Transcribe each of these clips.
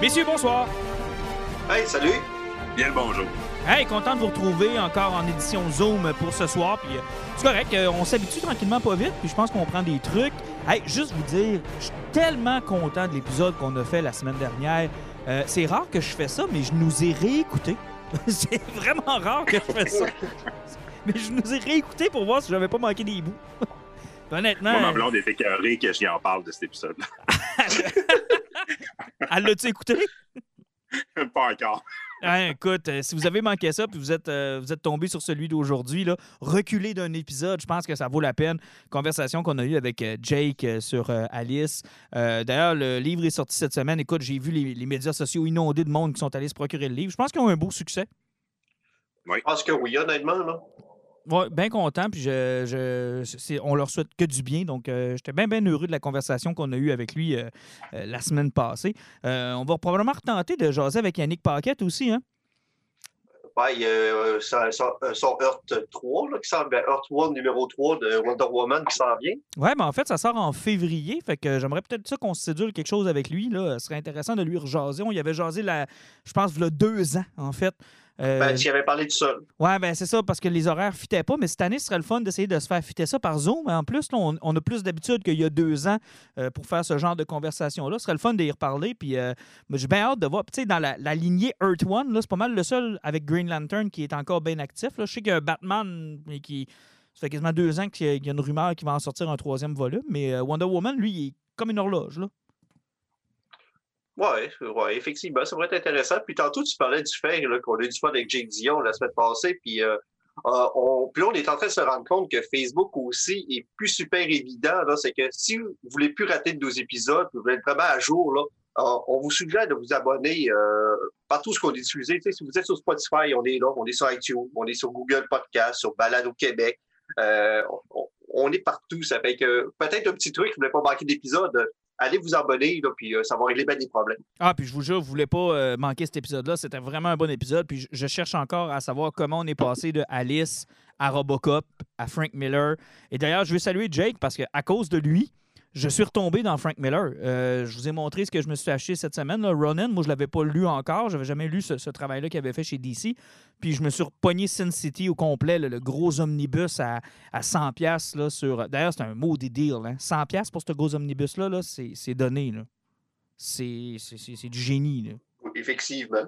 Messieurs, bonsoir. Hey, salut. Bien le bonjour. Hey, content de vous retrouver encore en édition Zoom pour ce soir. Puis euh, c'est correct, euh, on s'habitue tranquillement pas vite. Puis je pense qu'on prend des trucs. Hey, juste vous dire, je suis tellement content de l'épisode qu'on a fait la semaine dernière. Euh, c'est rare que je fais ça, mais je nous ai réécouté. c'est vraiment rare que je fais ça. mais je nous ai réécouté pour voir si j'avais pas manqué des bouts. Honnêtement. Moi, ma blonde est écœurée que j'y en parle de cet épisode-là. Elle l'a-tu écouté? pas encore. Hein, écoute, euh, si vous avez manqué ça, puis vous êtes, euh, vous êtes tombé sur celui d'aujourd'hui, là, reculez d'un épisode, je pense que ça vaut la peine. Conversation qu'on a eue avec euh, Jake sur euh, Alice. Euh, D'ailleurs, le livre est sorti cette semaine. Écoute, j'ai vu les, les médias sociaux inondés de monde qui sont allés se procurer le livre. Je pense qu'ils ont un beau succès. Je pense que oui, honnêtement, là. Ouais, bien content, puis je, on leur souhaite que du bien. Donc, euh, j'étais bien, bien heureux de la conversation qu'on a eue avec lui euh, euh, la semaine passée. On va probablement retenter de jaser avec Yannick Paquette aussi, hein? Euh, son, son- son Earth 3, là, qui vient. Earth 1 numéro 3 de Wonder Woman qui s'en vient. Ouais, mais en fait, ça sort en février. Fait que j'aimerais peut-être ça qu'on se sédule quelque chose avec lui. Là. Ce serait intéressant de lui rejaser. On y avait jasé, la, je pense, il y a deux ans, en fait. Euh, Ben, tu y avais parlé tout seul. ouais, ben c'est ça, parce que les horaires ne fitaient pas. Mais cette année, ce serait le fun d'essayer de se faire fitter ça par Zoom. En plus, là, on, on a plus d'habitude qu'il y a deux ans euh, pour faire ce genre de conversation-là. Ce serait le fun d'y reparler. Puis euh, j'ai bien hâte de voir. Tu sais, dans la, la lignée Earth One, là, c'est pas mal le seul avec Green Lantern qui est encore bien actif. Là. Je sais qu'il y a Batman, mais qui. Ça fait quasiment deux ans qu'il y a- une rumeur qui va en sortir un troisième volume. Mais euh, Wonder Woman, lui, il est comme une horloge. Là. Ouais, ouais, effectivement, ça pourrait être intéressant. Puis tantôt, tu parlais du fait qu'on a eu du fun avec Jake Dion la semaine passée. Puis, euh, euh, on, là, on est en train de se rendre compte que Facebook aussi est plus super évident. C'est que si vous voulez plus rater de nos épisodes, vous voulez être vraiment à jour, euh, on vous suggère de vous abonner euh, partout ce qu'on est diffusé. Si vous êtes sur Spotify, on est là. On est sur iTunes, on est sur Google Podcast, sur Balade au Québec. On, on est partout. Ça fait que peut-être un petit truc, vous ne voulez pas manquer d'épisode, allez vous abonner, là, puis euh, ça va régler bien des problèmes. Ah, puis je vous jure, vous voulez pas euh, manquer cet épisode-là. C'était vraiment un bon épisode. Puis je, je cherche encore à savoir comment on est passé de Alice à Robocop à Frank Miller. Et d'ailleurs, je veux saluer Jake parce qu'à cause de lui, je suis retombé dans Frank Miller. Euh, je vous ai montré ce que je me suis acheté cette semaine. Là. Ronin, moi, je l'avais pas lu encore. J'avais jamais lu ce, travail-là qu'il avait fait chez DC. Puis je me suis repogné Sin City au complet, le gros omnibus à, à 100$. piastres, Là, sur... D'ailleurs, c'est un maudit deal. Hein. 100$ piastres pour ce gros omnibus-là, là, c'est donné. C'est du génie. Effectivement.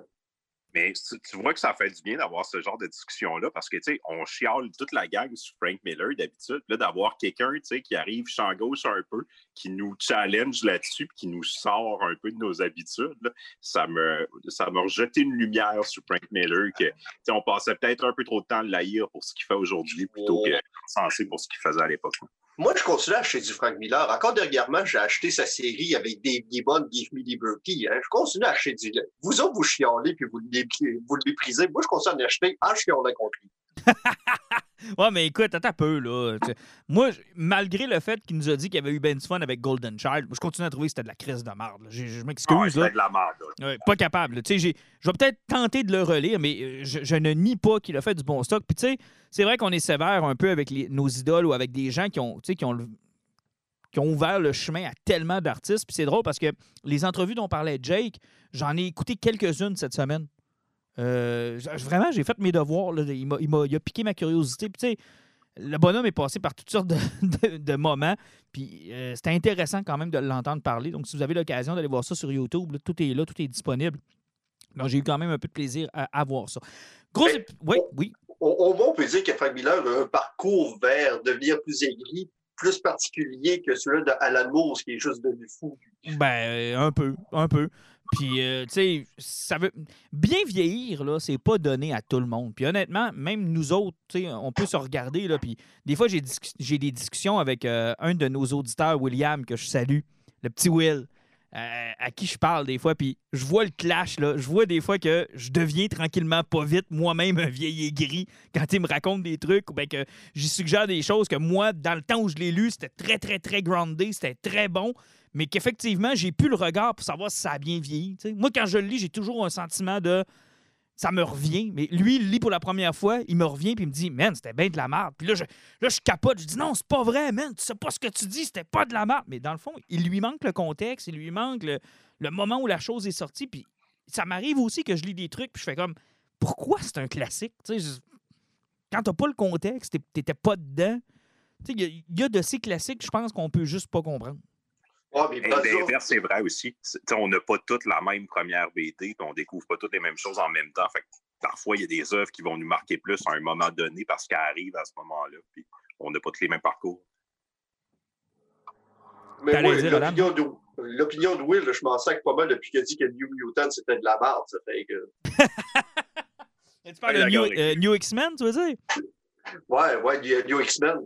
Mais tu, tu vois que ça fait du bien d'avoir ce genre de discussion-là parce que, tu sais, on chiale toute la gang sur Frank Miller d'habitude. Là, d'avoir quelqu'un, tu sais, qui arrive champ gauche un peu, qui nous challenge là-dessus, puis qui nous sort un peu de nos habitudes, là, ça me ça m'a rejeté une lumière sur Frank Miller que, tu sais, on passait peut-être un peu trop de temps à l'haïr pour ce qu'il fait aujourd'hui plutôt que censé pour ce qu'il faisait à l'époque. Moi, je continue à acheter du Frank Miller. Encore dernièrement, j'ai acheté sa série avec Dave Gibbon, Give Me Liberty. Hein. Je continue à acheter du Vous autres, vous chialez puis vous vous le méprisez. Moi, je continue à acheter en chialant contre lui. Ouais, mais écoute, attends un peu, là. Moi, malgré le fait qu'il nous a dit qu'il y avait eu ben du fun avec Golden Child, je continue à trouver que c'était de la crise de merde. Je, je Ah ouais, m'excuse, là. c'était de la merde. là. Ouais, pas capable. Tu sais, Je vais peut-être tenter de le relire, mais euh, je, je ne nie pas qu'il a fait du bon stock. Puis, tu sais, c'est vrai qu'on est sévère un peu avec les- nos idoles ou avec des gens qui ont, qui ont, le- qui ont ouvert le chemin à tellement d'artistes. Puis, c'est drôle parce que les entrevues dont parlait Jake, j'en ai écouté quelques-unes cette semaine. Euh, vraiment, j'ai fait mes devoirs. là. Il, m'a, il il a piqué ma curiosité. Puis, tu sais, le bonhomme est passé par toutes sortes de, de- de moments. Puis euh, c'était intéressant quand même de l'entendre parler. Donc, si vous avez l'occasion d'aller voir ça sur YouTube, là, tout est là, tout est disponible. Donc, j'ai eu quand même un peu de plaisir à, à voir ça. Gros. Mais- Oui, oui. Au, moins, on peut dire que Frank Miller a un parcours vers devenir plus aigri, plus particulier que celui de Alan Moore, qui est juste devenu fou. Ben, un peu, un peu. Puis, euh, tu sais, ça veut. Bien vieillir, là, c'est pas donné à tout le monde. Puis, honnêtement, même nous autres, tu sais, on peut se regarder, là. Puis, des fois, j'ai, des discussions avec euh, un de nos auditeurs, William, que je salue, le petit Will. Euh, à qui je parle des fois, puis je vois le clash, là. Je vois des fois que je deviens tranquillement pas vite moi-même un vieil aigri quand il me raconte des trucs ou bien que j'y suggère des choses que moi, dans le temps où je l'ai lu, c'était très, très, très groundé, c'était très bon, mais qu'effectivement, j'ai plus le regard pour savoir si ça a bien vieilli. Moi, quand je le lis, j'ai toujours un sentiment de ça me revient. Mais lui, il lit pour la première fois, il me revient puis il me dit Man, c'était bien de la merde. Puis là je, là, je capote, je dis Non, c'est pas vrai, man, tu sais pas ce que tu dis, c'était pas de la merde. Mais dans le fond, il lui manque le contexte, il lui manque le, moment où la chose est sortie. Puis ça m'arrive aussi que je lis des trucs, puis je fais comme Pourquoi c'est un classique tu sais, Quand t'as pas le contexte, t'étais pas dedans. Il y, a de ces classiques, je pense qu'on peut juste pas comprendre. Ah, L'inverse, c'est vrai aussi. on n'a pas toutes la même première BD, puis on découvre pas toutes les mêmes choses en même temps. Fait parfois, il y a des œuvres qui vont nous marquer plus à un moment donné parce qu'elles arrivent à ce moment-là, puis on n'a pas tous les mêmes parcours. Mais moi, l'opinion de, Will, je m'en sers pas mal depuis qu'il a dit que New Mutant, c'était de la merde. Ça fait que... tu parles de New, euh, New X-Men, tu veux dire? Ouais, ouais, du New X-Men.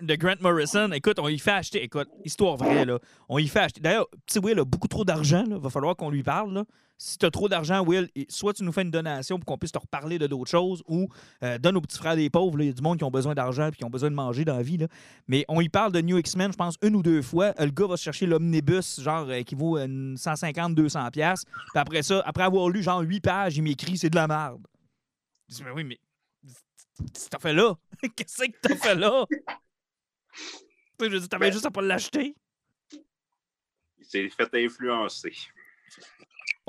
De Grant Morrison. Écoute, on y fait acheter. Écoute, histoire vraie, là. On y fait acheter. D'ailleurs, petit Will a beaucoup trop d'argent. Il va falloir qu'on lui parle. Là. Si tu as trop d'argent, Will, soit tu nous fais une donation pour qu'on puisse te reparler de d'autres choses ou euh, donne aux petits frères des pauvres. Il y a du monde qui ont besoin d'argent et qui ont besoin de manger dans la vie. Là. Mais on y parle de New X-Men, je pense, une ou deux fois. Le gars va chercher l'omnibus, genre, euh, qui vaut 150-200$. Puis après ça, après avoir lu, genre, 8 pages, il m'écrit c'est de la merde. Je dis, mais oui, mais t'as fait là? Qu'est-ce que t'as fait là? Je veux dire, t'avais ben juste à pas l'acheter? Il s'est fait influencer.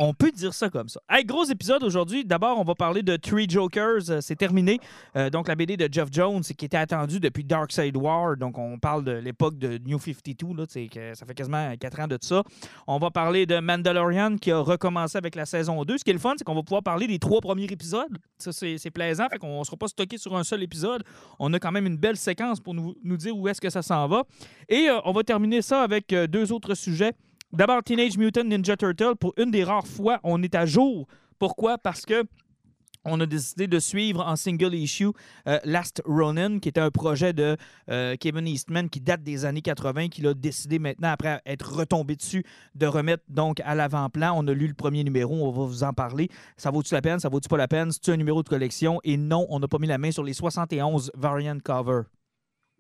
On peut dire ça comme ça. Hey, gros épisode aujourd'hui. D'abord, on va parler de Three Jokers. Euh, c'est terminé. Euh, donc, la BD de Jeff Jones qui était attendue depuis Dark Side War. Donc, on parle de l'époque de New 52. Là, que ça fait quasiment quatre ans de ça. On va parler de Mandalorian qui a recommencé avec la saison 2. Ce qui est le fun, c'est qu'on va pouvoir parler des trois premiers épisodes. Ça, c'est plaisant. Fait qu'on ne sera pas stocké sur un seul épisode. On a quand même une belle séquence pour nous, dire où est-ce que ça s'en va. Et euh, on va terminer ça avec deux autres sujets. D'abord, Teenage Mutant Ninja Turtle, pour une des rares fois, on est à jour. Pourquoi? Parce que on a décidé de suivre en single issue euh, Last Ronin, qui était un projet de euh, Kevin Eastman qui date des années 80, qu'il a décidé maintenant, après être retombé dessus, de remettre donc à l'avant-plan. On a lu le premier numéro, on va vous en parler. Ça vaut-tu la peine? Ça vaut-tu pas la peine? C'est un numéro de collection? Et non, on n'a pas mis la main sur les 71 variant cover.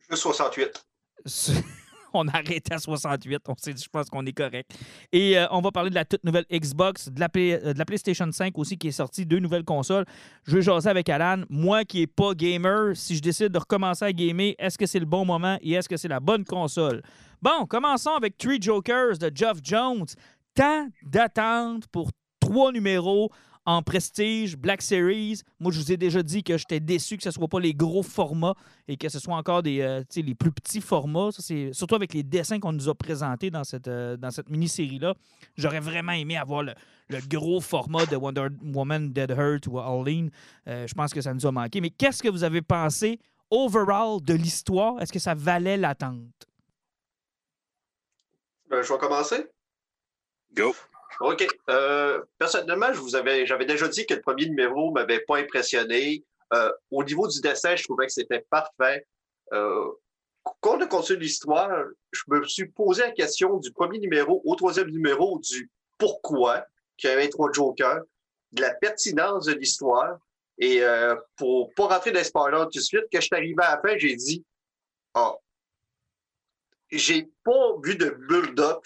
Juste 68. on arrête à 68. On s'est je pense qu'on est correct. Et euh, on va parler de la toute nouvelle Xbox, de la, euh, PlayStation 5 aussi qui est sortie, deux nouvelles consoles. Je vais jaser avec Alan. Moi qui n'ai pas gamer, si je décide de recommencer à gamer, est-ce que c'est le bon moment et est-ce que c'est la bonne console? Bon, commençons avec Three Jokers de Geoff Jones. Tant d'attente pour trois numéros en prestige, Black Series, moi, je vous ai déjà dit que j'étais déçu que ce ne soit pas les gros formats et que ce soit encore des, euh, les plus petits formats. surtout avec les dessins qu'on nous a présentés dans cette, euh, dans cette mini-série-là. J'aurais vraiment aimé avoir le, gros format de Wonder Woman, Dead Hurt ou All euh, je pense que ça nous a manqué. Mais qu'est-ce que vous avez pensé overall de l'histoire? Est-ce que ça valait l'attente? Ben, je vais commencer. Go. OK. Euh, personnellement, j'avais déjà dit que le premier numéro ne m'avait pas impressionné. Euh, au niveau du dessin, je trouvais que c'était parfait. Euh, quand on a continué l'histoire, je me suis posé la question du premier numéro au troisième numéro du pourquoi qu'il y avait trois jokers, de la pertinence de l'histoire. Et euh, pour pas rentrer dans les spoilers tout de suite, quand je suis arrivé à la fin, j'ai dit Ah, j'ai pas vu de build-up,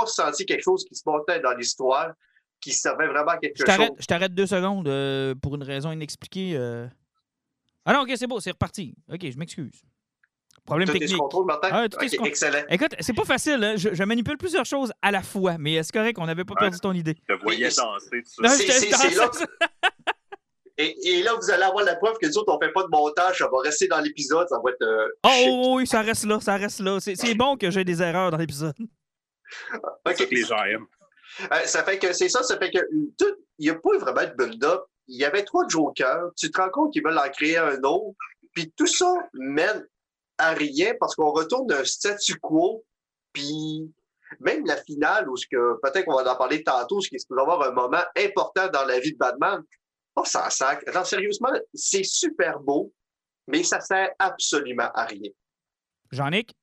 pas senti quelque chose qui se montait dans l'histoire qui servait vraiment à quelque chose. Je t'arrête deux secondes euh, pour une raison inexpliquée. Euh. Ah non, ok, c'est beau, c'est reparti. Ok, je m'excuse. Problème technique. Contrôle, Martin? Ah, excellent. Écoute, c'est pas facile. Hein. Je, manipule plusieurs choses à la fois, mais est-ce correct? On n'avait pas perdu ton idée? Je te voyais danser. C'est là. Et, là, vous allez avoir la preuve que nous autres, on fait pas de montage, ça va rester dans l'épisode, ça va être. Euh, oh, oui, ça reste là, ça reste là. C'est bon que j'ai des erreurs dans l'épisode. C'est ça que les gens aiment. Euh, ça fait que c'est ça, ça fait que il n'y a pas vraiment de build-up. Il y avait trois jokers. Tu te rends compte qu'ils veulent en créer un autre. Puis tout ça mène à rien parce qu'on retourne d'un statu quo, puis même la finale, où ce que peut-être qu'on va en parler tantôt, ce qui va avoir un moment important dans la vie de Batman, oh, ça sac. Non, sérieusement, c'est super beau, mais ça sert absolument à rien. Jean-Nic?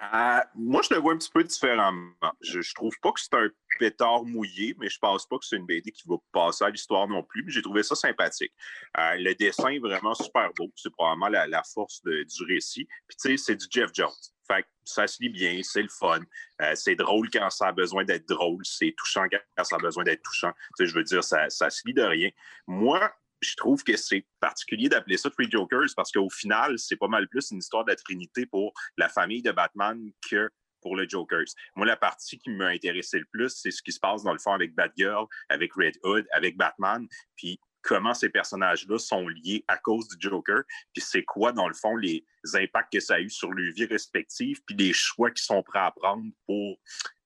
Euh, moi, je le vois un petit peu différemment. Je, trouve pas que c'est un pétard mouillé, mais je pense pas que c'est une BD qui va passer à l'histoire non plus. Mais j'ai trouvé ça sympathique. Euh, le dessin est vraiment super beau. C'est probablement la, force du récit. Puis tu sais, c'est du Jeff Jones. Fait ça se lit bien, c'est le fun. Euh, c'est drôle quand ça a besoin d'être drôle. C'est touchant quand ça a besoin d'être touchant. Tu sais, je veux dire, ça se lit de rien. Moi, je trouve que c'est particulier d'appeler ça Three Jokers parce qu'au final, c'est pas mal plus une histoire de la Trinité pour la famille de Batman que pour le Jokers. Moi, la partie qui m'a intéressé le plus, c'est ce qui se passe dans le fond avec Batgirl, avec Red Hood, avec Batman, puis comment ces personnages-là sont liés à cause du Joker, puis c'est quoi, dans le fond, les impacts que ça a eu sur leur vie respective, puis les choix qu'ils sont prêts à prendre pour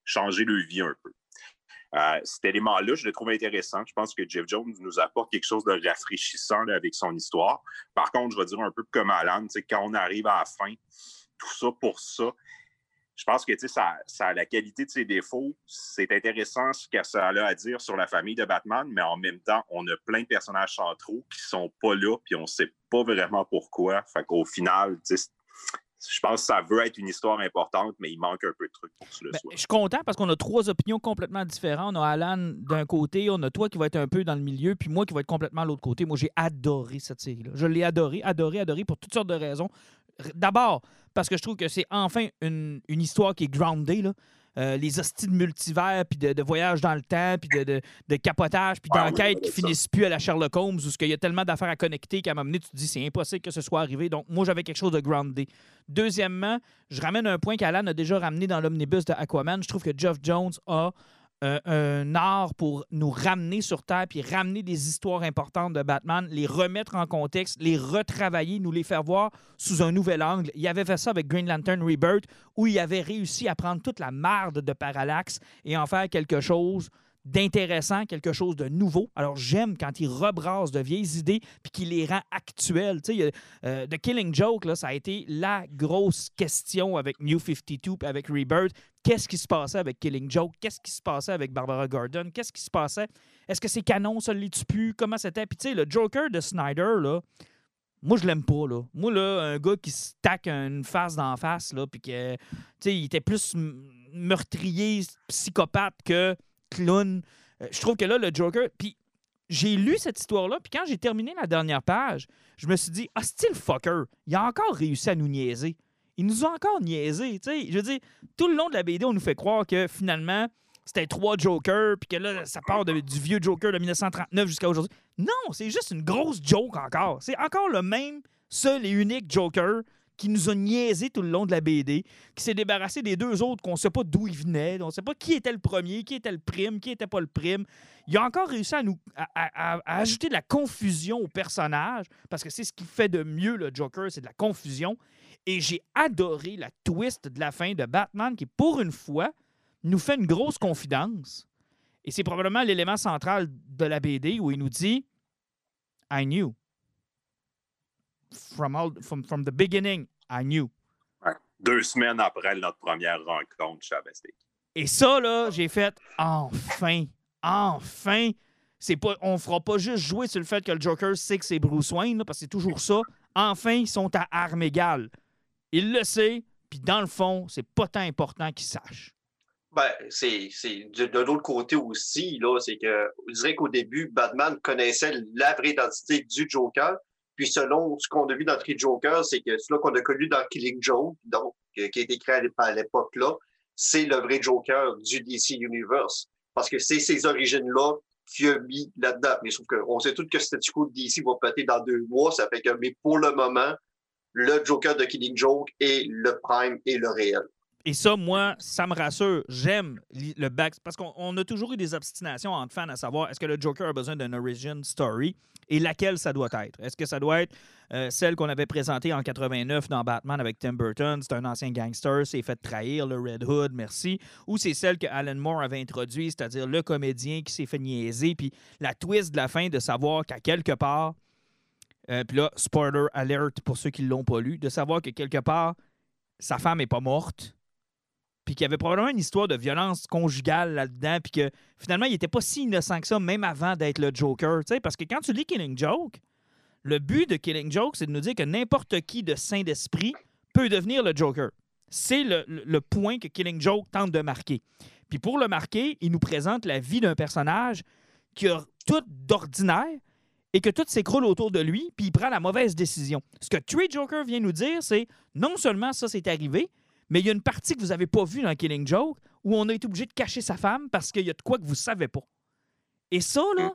changer leur vie un peu. Euh, cet élément-là, je le trouve intéressant. Je pense que Jeff Jones nous apporte quelque chose de rafraîchissant avec son histoire. Par contre, je vais dire un peu comme Alan, quand on arrive à la fin, tout ça pour ça, je pense que ça, a la qualité de ses défauts. C'est intéressant ce que ça a à dire sur la famille de Batman, mais en même temps, on a plein de personnages centraux qui sont pas là, puis on sait pas vraiment pourquoi. Fait qu'au final, je pense que ça veut être une histoire importante, mais il manque un peu de trucs pour que ce ben, soit. Je suis content parce qu'on a trois opinions complètement différentes. On a Alan d'un côté, on a toi qui va être un peu dans le milieu, puis moi qui va être complètement à l'autre côté. Moi, j'ai adoré cette série-là. Je l'ai adoré, adoré, adoré pour toutes sortes de raisons. D'abord, parce que je trouve que c'est enfin une, histoire qui est groundée. Là. Euh, les hosties de multivers, puis de, voyage dans le temps, puis de, de, capotage, puis ah d'enquête qui finissent plus à la Sherlock Holmes, où il y a tellement d'affaires à connecter qu'à un moment donné, tu te dis c'est impossible que ce soit arrivé. Donc, moi, j'avais quelque chose de groundé. Deuxièmement, je ramène un point qu'Alan a déjà ramené dans l'omnibus de Aquaman. Je trouve que Geoff Jones a euh, un art pour nous ramener sur Terre, puis ramener des histoires importantes de Batman, les remettre en contexte, les retravailler, nous les faire voir sous un nouvel angle. Il avait fait ça avec Green Lantern Rebirth, où il avait réussi à prendre toute la marde de Parallax et en faire quelque chose d'intéressant, quelque chose de nouveau. Alors, j'aime quand il rebrasse de vieilles idées puis qu'il les rend actuelles. Tu euh, The Killing Joke, ça a été la grosse question avec New 52 et avec Rebirth. Qu'est-ce qui se passait avec Killing Joke? Qu'est-ce qui se passait avec Barbara Gordon? Qu'est-ce qui se passait? Est-ce que c'est canon, ça le tue plus? Comment c'était? Puis, tu sais, le Joker de Snyder, là, moi, je l'aime pas, là. Moi, là, un gars qui se taque une face d'en face, là, puis que, tu sais, il était plus meurtrier, psychopathe que clown. Euh, je trouve que là, le Joker. Puis j'ai lu cette histoire-là, puis quand j'ai terminé la dernière page, je me suis dit, ah, style fucker, il a encore réussi à nous niaiser. Il nous a encore niaisé. sais. Je veux dire, tout le long de la BD, on nous fait croire que finalement, c'était trois Jokers, puis que là, ça part du vieux Joker de 1939 jusqu'à aujourd'hui. Non, c'est juste une grosse joke encore. C'est encore le même, seul et unique Joker qui nous a niaisé tout le long de la BD, qui s'est débarrassé des deux autres qu'on ne sait pas d'où ils venaient, on ne sait pas qui était le premier, qui était le prime, qui n'était pas le prime. Il a encore réussi à nous ajouter de la confusion au personnage, parce que c'est ce qui fait de mieux le Joker, c'est de la confusion. Et j'ai adoré la twist de la fin de Batman qui, pour une fois, nous fait une grosse confidence. Et c'est probablement l'élément central de la BD où il nous dit I knew. From, all, from, from the beginning, I knew. Deux semaines après notre première rencontre chez Et ça, là, j'ai fait enfin, enfin. C'est pas, on fera pas juste jouer sur le fait que le Joker sait que c'est Bruce Wayne, parce que c'est toujours ça. Enfin, ils sont à armes égales. Il le sait, puis dans le fond, c'est pas tant important qu'il sache. Ben, c'est de, de l'autre côté aussi, là, c'est que je dirais qu'au début, Batman connaissait la vraie identité du Joker, puis selon ce qu'on a vu dans Three Joker, c'est que celui qu'on a connu dans Killing Joke, donc qui a été créé à l'époque-là, c'est le vrai Joker du DC Universe. Parce que c'est ces origines-là qui a mis là-dedans. Mais sauf qu'on sait tous que statu quo de DC va péter dans deux mois. Ça fait que, mais pour le moment, le Joker de Killing Joke est le prime et le réel. Et ça, moi, ça me rassure. J'aime le back. Parce qu'on a toujours eu des obstinations entre fans à savoir est-ce que le Joker a besoin d'une origin story et laquelle ça doit être? Est-ce que ça doit être euh, celle qu'on avait présentée en 89 dans Batman avec Tim Burton C'est un ancien gangster, s'est fait trahir, le Red Hood, merci. Ou c'est celle que Alan Moore avait introduite, c'est-à-dire le comédien qui s'est fait niaiser, puis la twist de la fin de savoir qu'à quelque part, euh, puis là, spoiler alert pour ceux qui ne l'ont pas lu, de savoir que quelque part, sa femme n'est pas morte, puis qu'il y avait probablement une histoire de violence conjugale là-dedans, puis que finalement, il n'était pas si innocent que ça, même avant d'être le Joker. Parce que quand tu lis Killing Joke, le but de Killing Joke, c'est de nous dire que n'importe qui de saint d'esprit peut devenir le Joker. C'est le, le point que Killing Joke tente de marquer. Puis pour le marquer, il nous présente la vie d'un personnage qui a tout d'ordinaire, et que tout s'écroule autour de lui, puis il prend la mauvaise décision. Ce que Tree Joker vient nous dire, c'est non seulement ça s'est arrivé, mais il y a une partie que vous n'avez pas vue dans Killing Joke où on a été obligé de cacher sa femme parce qu'il y a de quoi que vous ne savez pas. Et ça, là,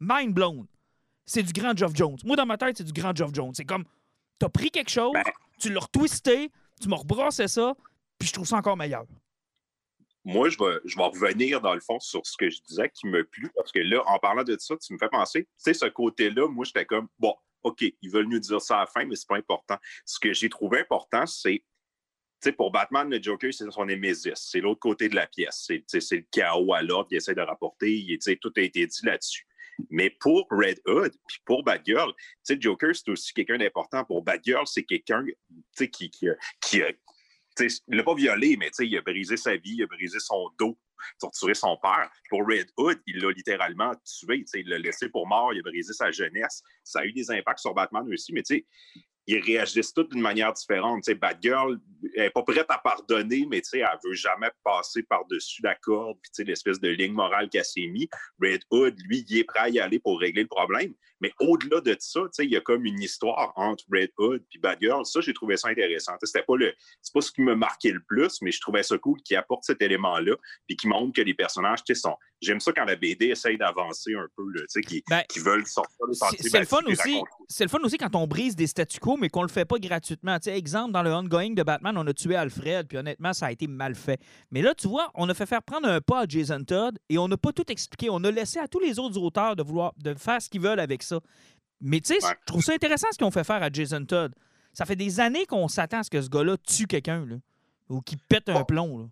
mind blown. C'est du grand Geoff Jones. Moi, dans ma tête, c'est du grand Geoff Jones. C'est comme, t'as pris quelque chose, ben. tu l'as retwisté, tu m'as rebrassé ça, puis je trouve ça encore meilleur moi, je vais, je vais revenir dans le fond sur ce que je disais qui me plu, parce que là, en parlant de ça, tu me fais penser, tu sais, ce côté-là, moi, j'étais comme, bon, OK, ils veulent nous dire ça à la fin, mais c'est pas important. Ce que j'ai trouvé important, c'est, sais, pour Batman, le Joker, c'est son Némésis. C'est l'autre côté de la pièce. C'est le chaos à l'ordre, il essaie de rapporter, tout a été dit là-dessus. Mais pour Red Hood, puis pour Batgirl, sais, Joker, c'est aussi quelqu'un d'important. Pour Batgirl, c'est quelqu'un qui, qui, qui, a il l'a pas violé, mais il a brisé sa vie, il a brisé son dos, torturé son père. Pour Red Hood, il l'a littéralement tué. Il l'a laissé pour mort, il a brisé sa jeunesse. Ça a eu des impacts sur Batman aussi, mais ils réagissent tous d'une manière différente. T'sais, Batgirl n'est pas prête à pardonner, mais elle ne veut jamais passer par-dessus la corde, puis l'espèce de ligne morale qu'elle s'est mise. Red Hood, lui, il est prêt à y aller pour régler le problème. Mais au-delà de ça, il y a comme une histoire entre Red Hood et Batgirl. Ça, j'ai trouvé ça intéressant. C'était pas le, c'est pas ce qui me marquait le plus, mais je trouvais ça cool qui apporte cet élément-là, puis qui montre que les personnages, sont. J'aime ça quand la BD essaye d'avancer un peu, qui, ben, qui veulent sortir C'est le fun aussi. C'est le fun aussi quand on brise des statu quo, mais qu'on le fait pas gratuitement. exemple, dans le ongoing de Batman, on a tué Alfred, puis honnêtement, ça a été mal fait. Mais là, tu vois, on a fait faire prendre un pas à Jason Todd et on n'a pas tout expliqué. On a laissé à tous les autres auteurs de vouloir de faire ce qu'ils veulent avec ça. Mais tu sais, je trouve ça intéressant ce qu'ils ont fait faire à Jason Todd. Ça fait des années qu'on s'attend à ce que ce gars-là tue quelqu'un, ou qu'il pète un plomb. Là.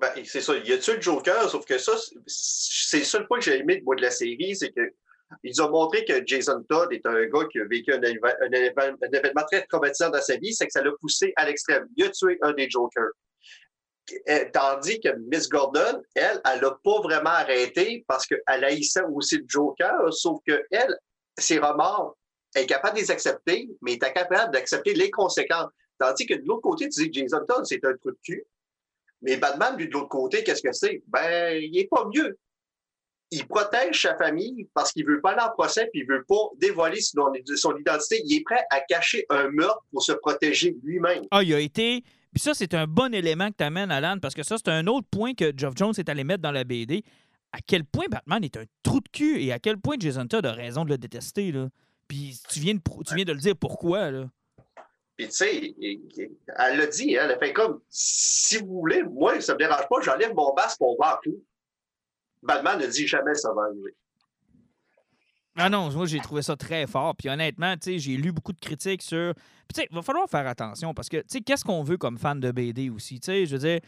Ben, c'est ça. Il a tué le Joker, sauf que ça, c'est le seul point que j'ai aimé de, de la série, c'est que ils ont montré que Jason Todd est un gars qui a vécu un, événement très traumatisant dans sa vie, c'est que ça l'a poussé à l'extrême. Il a tué un des Jokers. Tandis que Miss Gordon, elle, elle n'a pas vraiment arrêté parce qu'elle haïssait aussi le Joker, sauf qu'elle, ses remords, est capable de les accepter, mais est incapable d'accepter les conséquences. Tandis que de l'autre côté, tu dis que Jason Todd, c'est un trou de cul. Mais Batman, de l'autre côté, qu'est-ce que c'est? Ben, il n'est pas mieux. Il protège sa famille parce qu'il ne veut pas aller en procès puis il ne veut pas dévoiler son, son, identité. Il est prêt à cacher un meurtre pour se protéger lui-même. Ah, il a été. Puis ça, c'est un bon élément que tu amènes, Alan, parce que ça, c'est un autre point que Geoff Jones est allé mettre dans la BD à quel point Batman est un trou de cul et à quel point Jason Todd a raison de le détester. Là. Puis tu viens, de, tu viens de le dire pourquoi. Là. Puis tu sais, elle l'a dit, hein, elle a fait comme si vous voulez, moi, ça ne me dérange pas, j'enlève mon basque pour voir tout. Batman ne dit jamais ça va arriver. Ah non, moi j'ai trouvé ça très fort. Puis honnêtement, j'ai lu beaucoup de critiques sur. Puis tu sais, il va falloir faire attention parce que, tu sais, qu'est-ce qu'on veut comme fan de BD aussi? Tu sais, je veux dire,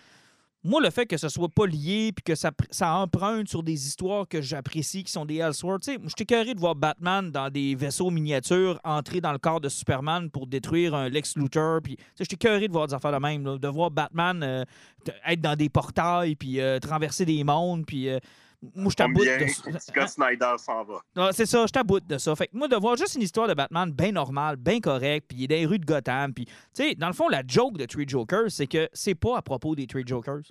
moi, le fait que ce soit pas lié puis que ça, ça emprunte sur des histoires que j'apprécie, qui sont des Elseworlds, tu sais, je suis curieux de voir Batman dans des vaisseaux miniatures entrer dans le corps de Superman pour détruire un Lex Luthor. Puis, j'étais curieux de voir des affaires de même, de voir Batman euh, être dans des portails puis euh, traverser des mondes. Puis, euh, moi, je t'aboute de ça. Scott Snyder s'en va? c'est ça, je t'aboute de ça. Fait que moi, de voir juste une histoire de Batman bien normale, bien correcte, puis il est dans les rues de Gotham, puis, tu sais, dans le fond, la joke de Three Jokers, c'est que c'est pas à propos des Three Jokers.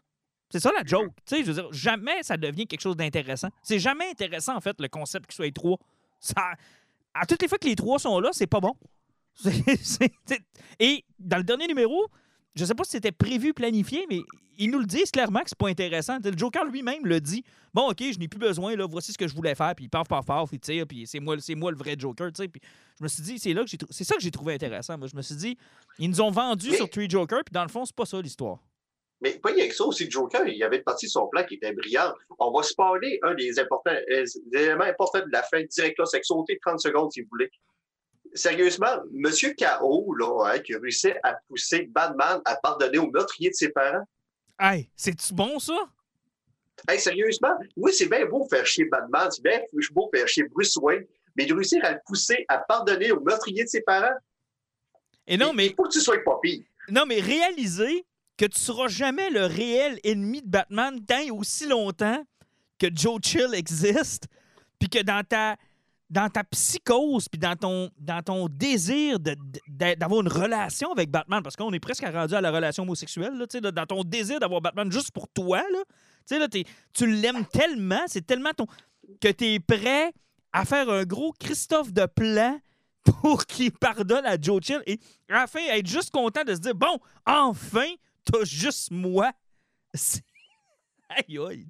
C'est ça la joke. Tu sais, je veux dire, jamais ça devient quelque chose d'intéressant. C'est jamais intéressant, en fait, le concept qu'il soit les trois. Ça, à toutes les fois que les trois sont là, c'est pas bon. Et dans le dernier numéro, je sais pas si c'était prévu, planifié, mais ils nous le disent clairement que c'est pas intéressant. Le Joker lui-même le dit. Bon, OK, je n'ai plus besoin, là, voici ce que je voulais faire, puis il part, part fort, puis tire, puis c'est moi, c'est moi le vrai Joker, tu sais. Puis je me suis dit, c'est là que j'ai c'est ça que j'ai trouvé intéressant. Moi, je me suis dit, ils nous ont vendu sur Three Joker, puis dans le fond, c'est pas ça l'histoire. Mais pas a que ça aussi, Joker, il y avait une partie de son plan qui était brillant. On va se parler un des, importants, euh, des éléments importants de la fin direct là, c'est que sauter 30 secondes si vous voulez. Sérieusement, M. K.O., là, hein, qui réussit à pousser Batman à pardonner au meurtrier de ses parents. Hey, c'est-tu bon, ça? Hey, sérieusement, oui, c'est bien beau faire chier Batman, c'est bien beau faire chier Bruce Wayne, mais de réussir à le pousser à pardonner au meurtrier de ses parents? Et non, mais. Il faut que tu sois pas pire. Non, mais réaliser que tu seras jamais le réel ennemi de Batman tant et aussi longtemps que Joe Chill existe, puis que dans ta dans ta psychose, puis dans ton, dans ton désir d'avoir une relation avec Batman, parce qu'on est presque rendu à la relation homosexuelle, là, dans ton désir d'avoir Batman juste pour toi, là, là, tu l'aimes tellement, c'est tellement ton que tu es prêt à faire un gros Christophe de plan pour qu'il pardonne à Joe Chill et à la fin être juste content de se dire bon, enfin, t'as juste moi. Aïe, aïe,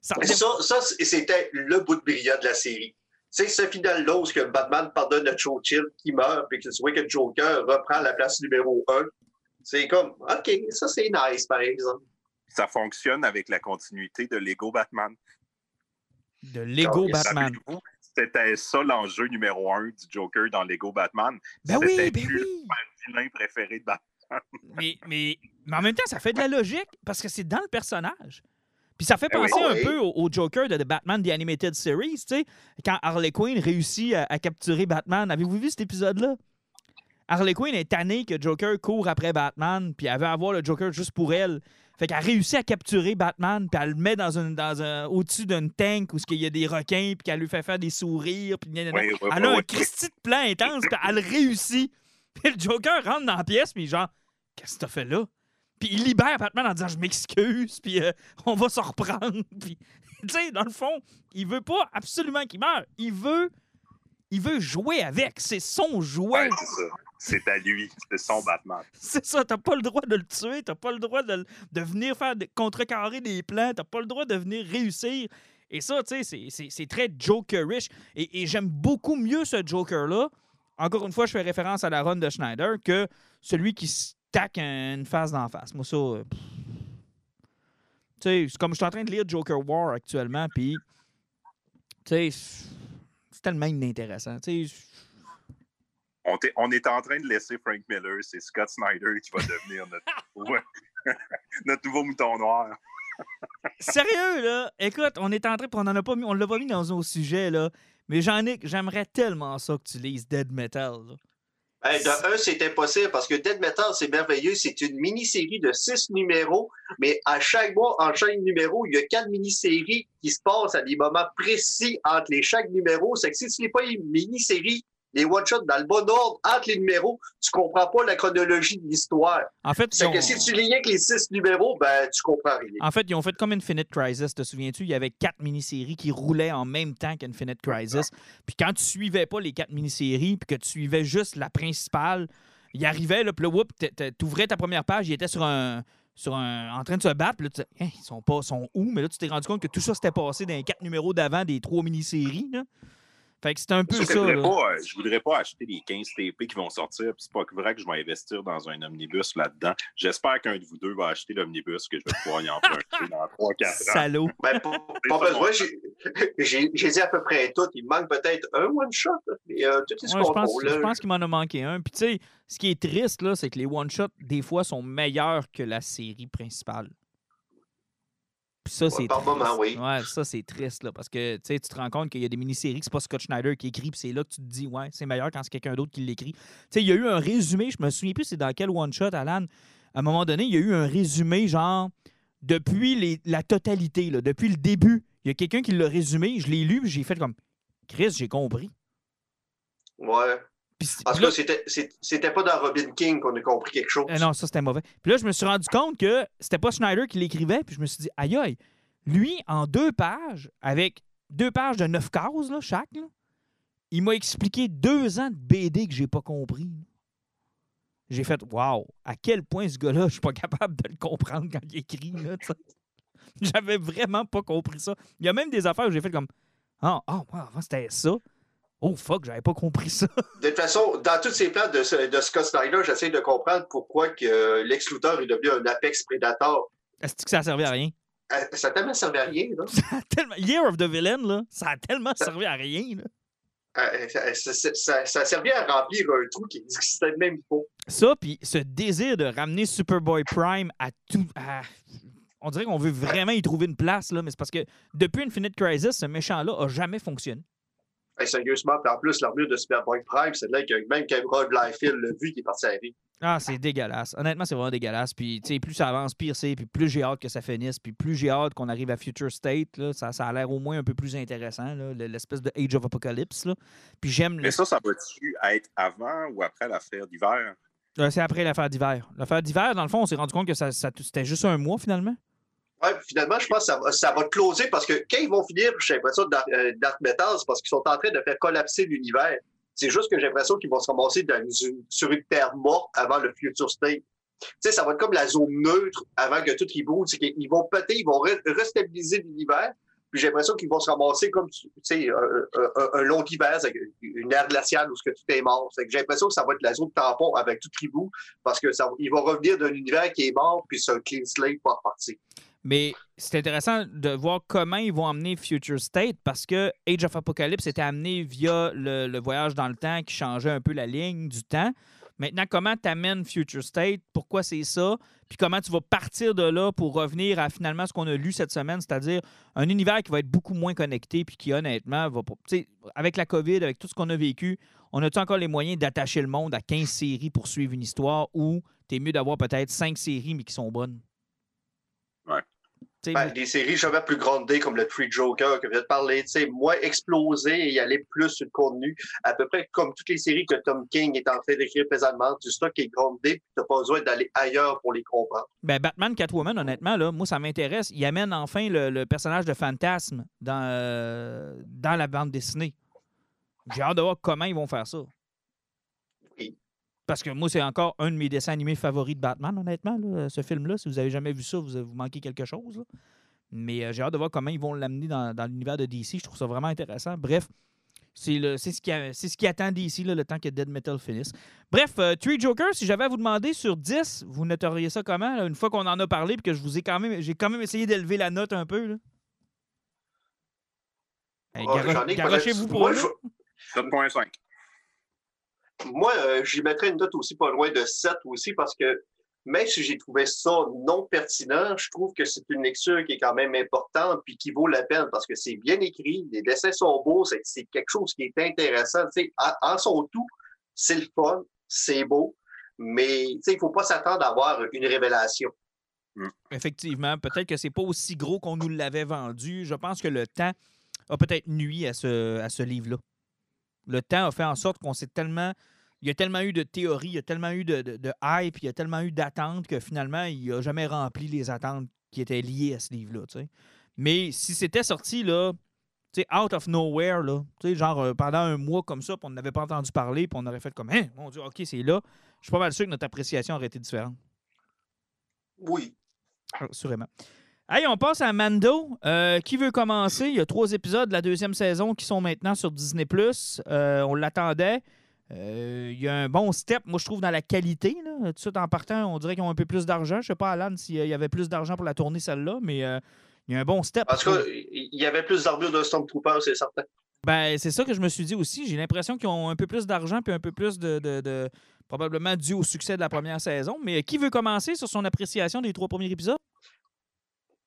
ça Ça, c'était le bout de brillant de la série. C'est ce final-là où que Batman pardonne à Churchill qui meurt, puis que tu vois que Joker reprend la place numéro un. C'est comme, OK, ça c'est nice, par exemple. Ça fonctionne avec la continuité de Lego Batman. de Lego Batman. C'était ça l'enjeu numéro un du Joker dans Lego Batman. Ben oui, C'était ben plus oui. le vilain préféré de Batman. Mais, mais, mais en même temps, ça fait de la logique parce que c'est dans le personnage. Puis ça fait oui. penser Ah un peu au, au Joker de The Batman The Animated Series, tu sais, quand Harley Quinn réussit à, à capturer Batman. Avez-vous vu cet épisode-là? Harley Quinn est tannée que Joker court après Batman, puis elle veut avoir le Joker juste pour elle. Fait qu'elle réussit à capturer Batman, puis elle le met dans un, dans un, au-dessus d'un tank où il y a des requins, puis qu'elle lui fait faire des sourires, puis. Oui, oui, Elle a un. Christy de plan intense, puis elle réussit. Puis le Joker rentre dans la pièce, puis genre, qu'est-ce que t'as fait là? Puis il libère Batman en disant, je m'excuse, puis euh, on va se reprendre. Puis, tu sais, dans le fond, il veut pas absolument qu'il meure. Il veut, il veut jouer avec. C'est son jouet. Ouais, c'est à lui. C'est son Batman. C'est ça, t'as pas le droit de le tuer, t'as pas le droit de, de venir faire de- contrecarrer des plans, t'as pas le droit de venir réussir. Et ça, tu sais, c'est très Jokerish. Et, et j'aime beaucoup mieux ce Joker-là. Encore une fois, je fais référence à la run de Schneider que celui qui taque une face d'en face. Moi, ça. euh, pff. Tu sais, c'est comme je suis en train de lire Joker War actuellement, puis. Tu sais, c'est tellement inintéressant. Tu sais, On, on est en train de laisser Frank Miller. C'est Scott Snyder qui va devenir notre, notre nouveau mouton noir. Sérieux, là? Écoute, on est en train, on en a pas mis, on l'a pas mis dans nos sujets, là. Mais j'en ai, j'aimerais tellement ça que tu lises Dead Metal. là. Hey, de un, c'est impossible parce que Dead Metal, c'est merveilleux. C'est une mini-série de six numéros, mais à chaque mois, en chaque numéro, il y a quatre mini-séries qui se passent à des moments précis entre les chaque numéro. C'est que si tu n'es pas une mini-série, les one-shots dans le bon ordre entre les numéros, tu comprends pas la chronologie de l'histoire. En fait, ont, que si tu liais que les six numéros, ben, tu comprends rien. en fait, ils ont fait comme Infinite Crisis, te souviens-tu? Il y avait quatre mini-séries qui roulaient en même temps qu'Infinite Crisis. Puis quand tu suivais pas les quatre mini-séries, puis que tu suivais juste la principale, il arrivait, là, puis là, whoop, tu ouvrais ta première page, il était sur un. Sur un, en train de se battre, puis là, tu Hein, ils sont pas, sont où? Mais là, tu t'es rendu compte que tout ça s'était passé dans les quatre numéros d'avant des trois mini-séries. là. Fait que c'était un peu Je ça. voudrais, là. pas, je voudrais pas acheter les 15 TP qui vont sortir. puis C'est pas vrai que je vais investir dans un omnibus là-dedans. J'espère qu'un de vous deux va acheter l'omnibus que je vais pouvoir y emprunter dans 3-4 ans. Salaud. Ben, pas, besoin. J'ai- dit à peu près tout. Il me manque peut-être un one-shot, mais euh, tout est ce Ouais, je qu'on pense, je pense qu'il m'en a manqué un. Puis, tu sais, ce qui est triste, là, c'est que les one-shots, des fois, sont meilleurs que la série principale. Puis ça, Ouais, c'est par triste. moment, oui. Ouais, ça, c'est triste, là, parce que, tu te rends compte qu'il y a des mini-séries que c'est pas Scott Schneider qui écrit, puis c'est là que tu te dis, ouais, c'est meilleur quand c'est quelqu'un d'autre qui l'écrit. Tu sais, il y a eu un résumé, je me souviens plus c'est dans quel one-shot, Alan. À un moment donné, il y a eu un résumé, genre, depuis les- la totalité, là, depuis le début. Il y a quelqu'un qui l'a résumé, je l'ai lu, j'ai fait comme, Chris, j'ai compris. Ouais. Parce que c'était- c'était pas dans Robin King qu'on a compris quelque chose. Eh non, ça c'était mauvais. Puis là, je me suis rendu compte que c'était pas Schneider qui l'écrivait, puis je me suis dit, aïe aïe, lui, en deux pages, avec deux pages de neuf cases, là, chaque, là, il m'a expliqué deux ans de BD que j'ai pas compris. J'ai fait, waouh, à quel point ce gars-là, je suis pas capable de le comprendre quand il écrit. Là. J'avais vraiment pas compris ça. Il y a même des affaires où j'ai fait comme, ah, ah, wow, avant, c'était ça. Oh fuck, j'avais pas compris ça. De toute façon, dans tous ces plans de, ce- de Scott Snyder, j'essaie de comprendre pourquoi que euh, Lex Luthor est devenu un Apex Predator. Est-ce que ça a servi à rien? Euh, Ça n'a tellement servi à rien. Là. Ça a tellement... Year of the Villain, là, ça a tellement servi à rien. Là. Euh, ça, ça- ça- ça a servi à remplir un trou qui n'existait même pas. Ça, puis ce désir de ramener Superboy Prime à tout. à- On dirait qu'on veut vraiment y trouver une place, là, mais c'est parce que depuis Infinite Crisis, ce méchant-là a jamais fonctionné. Sérieusement, puis en plus, l'armure de Superboy Prime, c'est là que même Cameron Blyfield l'a vu qui est parti à la vie. Ah, c'est dégueulasse. Honnêtement, c'est vraiment dégueulasse. Puis, tu sais, plus ça avance, pire c'est. Puis, plus j'ai hâte que ça finisse. Puis, plus j'ai hâte qu'on arrive à Future State. Là, ça, ça a l'air au moins un peu plus intéressant, là, l'espèce de Age of Apocalypse. Là. Puis, j'aime. Mais ça, ça va-tu être avant ou après l'affaire d'hiver? Euh, c'est après l'affaire d'hiver. L'affaire d'hiver, dans le fond, on s'est rendu compte que ça, ça c'était juste un mois, finalement. Finalement, je pense que ça va, ça closer parce que quand ils vont finir, j'ai l'impression, Dark, euh, Dark Metal, c'est parce qu'ils sont en train de faire collapser l'univers. C'est juste que j'ai l'impression qu'ils vont se ramasser sur une terre morte avant le future state. Tu sais, ça va être comme la zone neutre avant que tout reboot. C'est qu'ils vont peut-être, ils vont restabiliser l'univers. Puis j'ai l'impression qu'ils vont se ramasser comme, tu sais, un, long hiver, une ère glaciale où tout est mort. J'ai l'impression que ça va être la zone tampon avec tout reboot parce que ça, ils vont revenir d'un univers qui est mort puis c'est un clean slate pour repartir. Mais c'est intéressant de voir comment ils vont amener Future State parce que Age of Apocalypse était amené via le, voyage dans le temps qui changeait un peu la ligne du temps. Maintenant, comment tu amènes Future State? Pourquoi c'est ça? Puis comment tu vas partir de là pour revenir à finalement ce qu'on a lu cette semaine, c'est-à-dire un univers qui va être beaucoup moins connecté puis qui, honnêtement, va. Avec la COVID, avec tout ce qu'on a vécu, on a-tu encore les moyens d'attacher le monde à 15 séries pour suivre une histoire ou t'es mieux d'avoir peut-être 5 séries mais qui sont bonnes? Ben, des séries jamais plus grandées comme le Free Joker que je viens de parler, moins exploser et y aller plus sur le contenu, à peu près comme toutes les séries que Tom King est en train d'écrire présentement, du stock est grandé, tu n'as pas besoin d'aller ailleurs pour les comprendre. Ben, Batman, Catwoman, honnêtement, là, moi, ça m'intéresse. Il amène enfin le, personnage de Fantasme dans, euh, dans la bande dessinée. J'ai hâte de voir comment ils vont faire ça. Parce que moi, c'est encore un de mes dessins animés favoris de Batman, honnêtement, ce film-là. Si vous avez jamais vu ça, vous, vous manquez quelque chose. Mais euh, j'ai hâte de voir comment ils vont l'amener dans, l'univers de DC. Je trouve ça vraiment intéressant. Bref, c'est ce, qui ce qui attend DC le temps que Dead Metal finisse. Bref, euh, Three Jokers, si j'avais à vous demander sur 10, vous noteriez ça comment? une fois qu'on en a parlé et que je vous ai quand même. J'ai quand même essayé d'élever la note un peu. Ah, garochez-vous pour 7.5 moi, euh, j'y mettrais une note aussi pas loin de 7 aussi parce que même si j'ai trouvé ça non pertinent, je trouve que c'est une lecture qui est quand même importante puis qui vaut la peine parce que c'est bien écrit, les dessins sont beaux, c'est quelque chose qui est intéressant. en, en son tout, c'est le fun, c'est beau, mais il ne faut pas s'attendre à avoir une révélation. Mm. Effectivement, peut-être que c'est pas aussi gros qu'on nous l'avait vendu. Je pense que le temps a peut-être nuit à ce, à ce livre-là. Le temps a fait en sorte qu'on s'est tellement il y a tellement eu de théories, il y a tellement eu de, de, hype, il y a tellement eu d'attentes que finalement, il n'a jamais rempli les attentes qui étaient liées à ce livre-là. Mais si c'était sorti là, out of nowhere, là, genre euh, pendant un mois comme ça, puis on n'avait pas entendu parler, puis on aurait fait comme Hein, mon Dieu, OK, c'est là, je suis pas mal sûr que notre appréciation aurait été différente. Oui. Sûrement. Hey, on passe à Mando. Euh, qui veut commencer? Il y a trois épisodes de la deuxième saison qui sont maintenant sur Disney. Euh, on l'attendait. Euh, il y a un bon step, moi, je trouve, dans la qualité. Là. Tout de suite, en partant, on dirait qu'ils ont un peu plus d'argent. Je ne sais pas, Alan, s'il y avait plus d'argent pour la tournée, celle-là, mais il y a un bon step. Parce qu'il y avait plus d'armure de Stormtrooper, c'est certain. Ben, c'est ça que je me suis dit aussi. J'ai l'impression qu'ils ont un peu plus d'argent puis un peu plus de, probablement dû au succès de la première saison. Mais qui veut commencer sur son appréciation des trois premiers épisodes?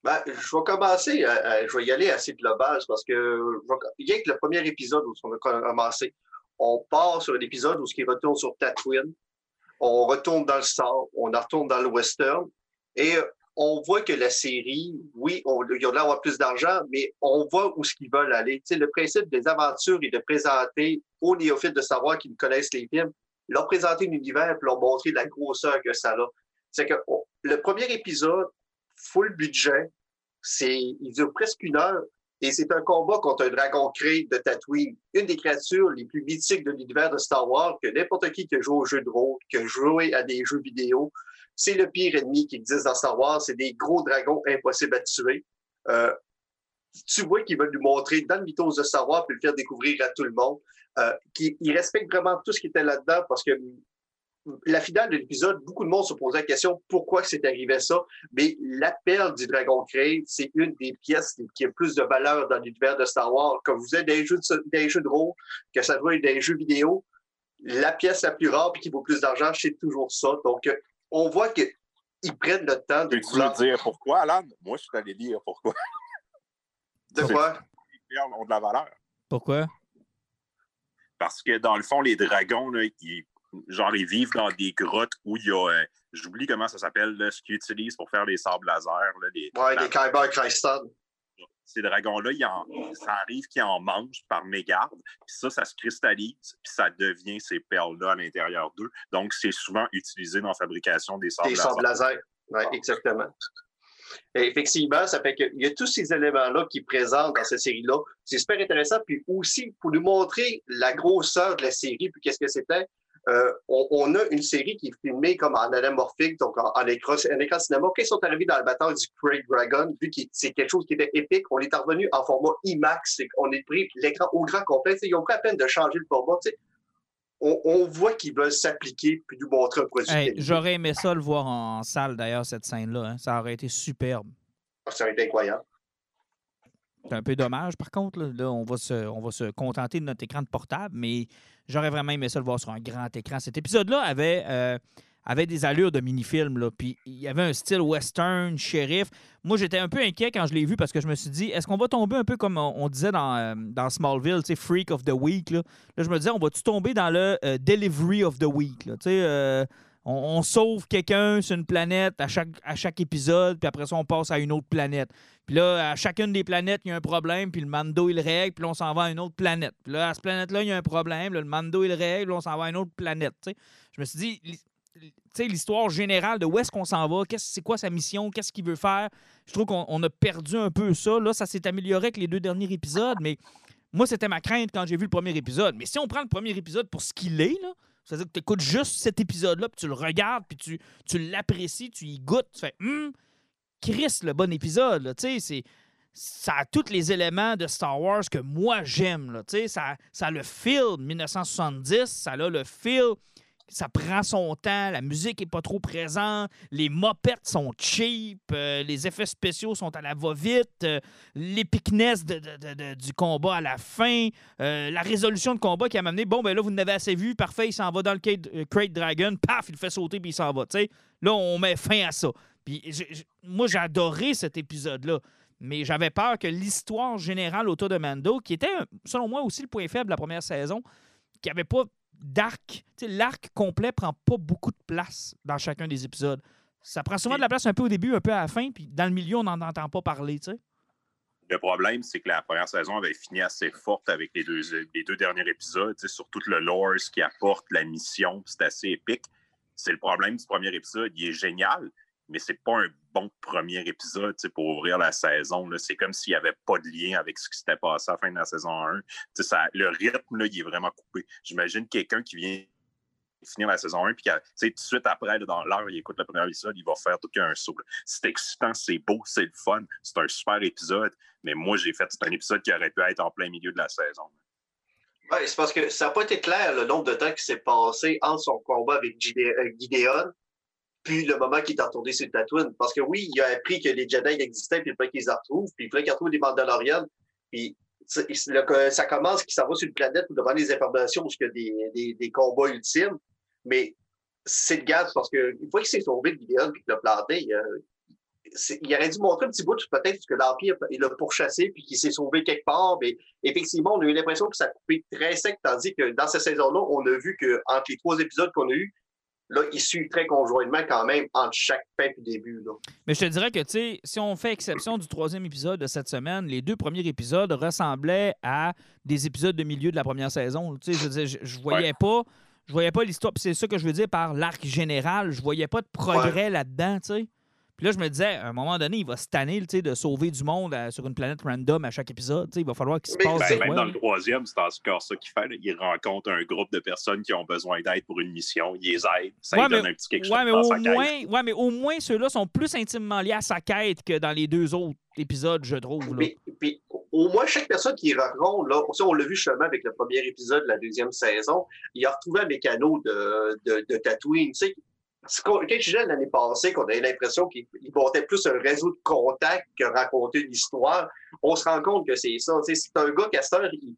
Ben, je vais commencer, je vais y aller assez global parce que rien que le premier épisode où on a commencé, on part sur un épisode où ce qui retourne sur Tatooine, on retourne dans le Star, on retourne dans le Western, et on voit que la série, oui, on, ils ont l'air plus d'argent, mais on voit où ce qu'ils veulent aller. Le principe des aventures est de présenter aux néophytes de savoir qu'ils connaissent les films, leur présenter l'univers et leur montrer la grosseur que ça a. C'est que le premier épisode, full budget, c'est, il dure presque une heure, et c'est un combat contre un dragon créé de Tatooine, une des créatures les plus mythiques de l'univers de Star Wars que n'importe qui qui a joué au jeu de rôle, qui a joué à des jeux vidéo. C'est le pire ennemi qui existe dans Star Wars. C'est des gros dragons impossibles à tuer. Euh, tu vois qu'il va nous montrer dans le mythos de Star Wars puis le faire découvrir à tout le monde. Euh, respecte vraiment tout ce qui était là-dedans parce que la finale de l'épisode, beaucoup de monde se posait la question pourquoi c'est arrivé ça? Mais l'appel du Dragon Crate, c'est une des pièces qui a plus de valeur dans l'univers de Star Wars. Comme vous êtes des jeux de, des jeux de rôle, que ça doit être des jeux vidéo, la pièce la plus rare et qui vaut plus d'argent, c'est toujours ça. Donc, euh, on voit qu'ils prennent le temps de. Peux-tu me dire pourquoi, Alan? Moi, je suis allé dire pourquoi. De quoi? Les perles ont de la valeur. Pourquoi? Parce que dans le fond, les dragons, là, ils, genre, ils vivent dans des grottes où il y a. euh, J'oublie comment ça s'appelle, ce qu'ils utilisent pour faire les sables laser. Là, les, Ouais, des Kyber Crystal. ces dragons-là, ça arrive qu'ils en mangent par mégarde, puis ça, ça se cristallise, puis ça devient ces perles-là à l'intérieur d'eux. Donc, c'est souvent utilisé dans la fabrication des sables Des laser. sables laser. Oui, exactement. Et effectivement, ça fait qu'il y a tous ces éléments-là qui présentent dans cette série-là. C'est super intéressant. Puis aussi, pour nous montrer la grosseur de la série, puis qu'est-ce que c'était, euh, on, on a une série qui est filmée comme en anamorphique, donc en, en écran, un écran cinéma. Quand ils sont arrivés dans le bataille du Craig Dragon, vu que c'est quelque chose qui était épique, on est revenu en format IMAX. On est pris l'écran au grand complet. Ils ont pris à peine de changer le format. On, on voit qu'ils veulent s'appliquer puis nous montrer un produit. Hey. J'aurais aimé ça le voir en salle, d'ailleurs, cette scène-là. hein. Ça aurait été superbe. Ça aurait été incroyable. C'est un peu dommage, par contre. Là, on, va se, on va se contenter de notre écran de portable, mais j'aurais vraiment aimé ça le voir sur un grand écran. Cet épisode-là avait, euh, avait des allures de mini-film. Puis il y avait un style western, shérif. Moi, j'étais un peu inquiet quand je l'ai vu parce que je me suis dit, est-ce qu'on va tomber un peu comme on, disait dans, euh, dans Smallville, Freak of the Week? Là, je me disais, on va-tu tomber dans le euh, Delivery of the Week? Tu sais, on, sauve quelqu'un sur une planète à chaque, épisode, puis après ça, on passe à une autre planète. Puis là, à chacune des planètes, il y a un problème, puis le Mando, il le règle, puis on s'en va à une autre planète. Puis là, à cette planète-là, il y a un problème, là, le Mando, il le règle, puis là, on s'en va à une autre planète. Je me suis dit, tu sais, l'histoire générale de où est-ce qu'on s'en va, c'est quoi sa mission, qu'est-ce qu'il veut faire. Je trouve qu'on on a perdu un peu ça. Là, ça s'est amélioré avec les deux derniers épisodes, mais moi, c'était ma crainte quand j'ai vu le premier épisode. Mais si on prend le premier épisode pour ce qu'il est, là, c'est-à-dire que tu écoutes juste cet épisode-là, puis tu le regardes, puis tu, tu l'apprécies, tu y goûtes, tu fais Hum, Chris, le bon épisode. Tu sais. Ça a tous les éléments de Star Wars que moi j'aime. Tu sais, Ça, ça a le feel 1970, ça a le feel, ça prend son temps, la musique est pas trop présente, les mopettes sont cheap, euh, les effets spéciaux sont à la va-vite, euh, l'épicness du combat à la fin, euh, la résolution de combat qui a amené, bon, ben là, vous n'avez assez vu, parfait, il s'en va dans le Crate, euh, Crate Dragon, paf, il le fait sauter, puis il s'en va. Là, on met fin à ça. Moi, j'ai cet épisode-là. Mais j'avais peur que l'histoire générale autour de Mando, qui était, selon moi, aussi le point faible de la première saison, qui avait pas d'arc. L'arc complet prend pas beaucoup de place dans chacun des épisodes. Ça prend souvent de la place un peu au début, un peu à la fin, puis dans le milieu, on n'en entend pas parler, tu sais. Le problème, c'est que la première saison avait fini assez forte avec les deux, les deux derniers épisodes, sur tout le lore, ce qui apporte la mission, c'est assez épique. C'est le problème du premier épisode. Il est génial, mais c'est pas un bon premier épisode pour ouvrir la saison. C'est comme s'il n'y avait pas de lien avec ce qui s'était passé à la fin de la saison 1. Tu sais, ça, le rythme, là, il est vraiment coupé. J'imagine quelqu'un qui vient finir la saison 1, puis tout de suite après, dans l'heure, il écoute le premier épisode, il va faire tout qu'un saut. C'est excitant, c'est beau, c'est le fun, c'est un super épisode, mais moi, j'ai fait c'est un épisode qui aurait pu être en plein milieu de la saison. Ouais, c'est parce que ça n'a pas été clair le nombre de temps qui s'est passé entre son combat avec euh, Gideon puis le moment qu'il est retourné sur Tatooine. Parce que oui, il a appris que les Jedi existaient, puis il fallait qu'ils les retrouvent, puis il fallait qu'il retrouve des Mandalorians. Puis ça commence qu'il s'en va sur une planète pour demander des informations où il y a des, des, combats ultimes. Mais c'est le gaz parce que une fois qu'il s'est sauvé de Gideon puis qu'il l'a planté, il, c'est- il aurait dû montrer un petit bout peut-être que l'Empire l'a pourchassé puis qu'il s'est sauvé quelque part. Mais effectivement, on a eu l'impression que ça a coupé très sec, tandis que dans cette saison-là, on a vu que entre les trois épisodes qu'on a eus, là, ils suivent très conjointement quand même entre chaque fin et début. Là. Mais je te dirais que, tu sais, si on fait exception du troisième épisode de cette semaine, les deux premiers épisodes ressemblaient à des épisodes de milieu de la première saison. Tu sais, je veux dire, je, voyais pas. Je voyais pas l'histoire. C'est ça que je veux dire par l'arc général. Je voyais pas de progrès là-dedans, tu sais. Puis là, je me disais, à un moment donné, il va se tanner tu sais, de sauver du monde à- sur une planète random à chaque épisode. tu sais. Il va falloir qu'il se passe Ben, de même quoi, dans là. le troisième, c'est encore ça qu'il fait. là. Il rencontre un groupe de personnes qui ont besoin d'aide pour une mission. Il les aide. Ça Ouais, lui donne mais- un petit quelque Ouais, chose mais dans au sa quête. moins, ouais, mais au moins ceux-là sont plus intimement liés à sa quête que dans les deux autres épisodes, je trouve. là. Mais, puis, au moins, chaque personne qui rencontre, là, on l'a vu justement avec le premier épisode de la deuxième saison, il a retrouvé un mécano de, de, de Tatooine. Quand je disais l'année passée qu'on avait l'impression qu'il il portait plus un réseau de contacts que raconter une histoire, on se rend compte que c'est ça. C'est un gars casteur, il-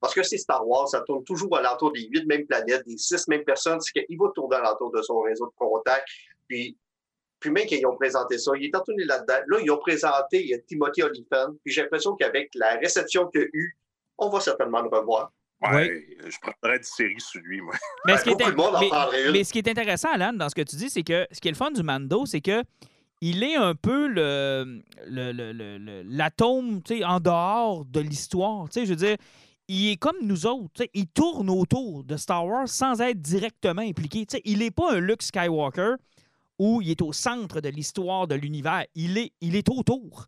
parce que c'est Star Wars, ça tourne toujours alentour des huit mêmes planètes, des six mêmes personnes, c'est qu'il va tourner alentour de son réseau de contacts. Puis, puis même qu'ils ont présenté ça, il est retourné là-dedans. Là, ils ont présenté euh, Timothy Olyphant. Puis j'ai l'impression qu'avec la réception qu'il y a eu, on va certainement le revoir. Ouais, je prendrais une série sur lui, moi. Mais, Ben, ce qui est, beaucoup de monde en mais- ce qui est intéressant, Alan, dans ce que tu dis, c'est que ce qui est le fun du Mando, c'est que il est un peu le, le- le- le- le- l'atome tu sais, en dehors de l'histoire. Tu sais, Je veux dire, il est comme nous autres. tu sais, Il tourne autour de Star Wars sans être directement impliqué. Tu sais, Il n'est pas un Luke Skywalker où il est au centre de l'histoire de l'univers. Il est, il est autour.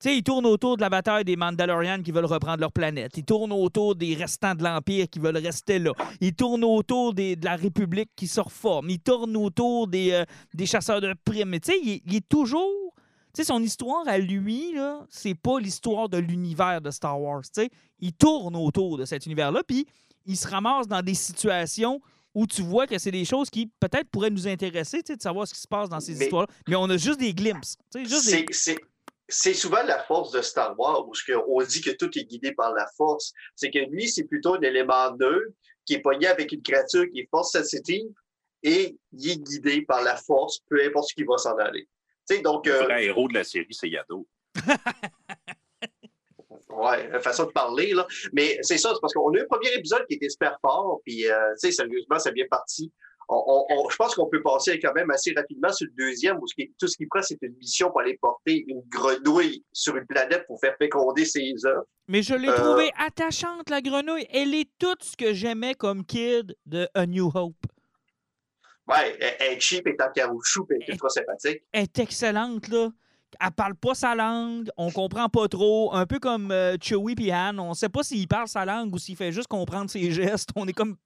Sais, il tourne autour de la bataille des Mandalorians qui veulent reprendre leur planète. Il tourne autour des restants de l'Empire qui veulent rester là. Il tourne autour des- de la République qui se reforme. Il tourne autour des, euh, des chasseurs de primes. Mais tu sais, il, est- il est toujours. Tu sais, son histoire à lui, là, c'est pas l'histoire de l'univers de Star Wars. Tu sais, il tourne autour de cet univers-là, puis il se ramasse dans des situations où tu vois que c'est des choses qui peut-être pourraient nous intéresser, tu sais, de savoir ce qui se passe dans ces histoires-là. Mais on a juste des glimpses. Tu sais, juste des- C'est- souvent la force de Star Wars, où on dit que tout est guidé par la force. C'est que lui, c'est plutôt un élément neutre qui est pogné avec une créature qui est force sensitive et il est guidé par la force, peu importe ce qui va s'en aller. Tu sais, donc, Le euh, vrai héros de la série, c'est Yado. Ouais, façon de parler, là. Mais c'est ça, c'est parce qu'on a eu un premier épisode qui était super fort, puis, euh, tu sais, sérieusement, c'est bien parti. On, on- on- je pense qu'on peut passer quand même assez rapidement sur le deuxième, où ce qui- tout ce qui prend, c'est une mission pour aller porter une grenouille sur une planète pour faire féconder ses œufs. Mais je l'ai Euh, trouvée attachante, la grenouille. Elle est tout ce que j'aimais comme kid de A New Hope. Ouais, elle, est cheap, elle est en caoutchouc, elle est ultra sympathique. Elle est excellente, là. Elle parle pas sa langue, on comprend pas trop. Un peu comme euh, Chewie et Han, on sait pas s'il parle sa langue ou s'il fait juste comprendre ses gestes. On est comme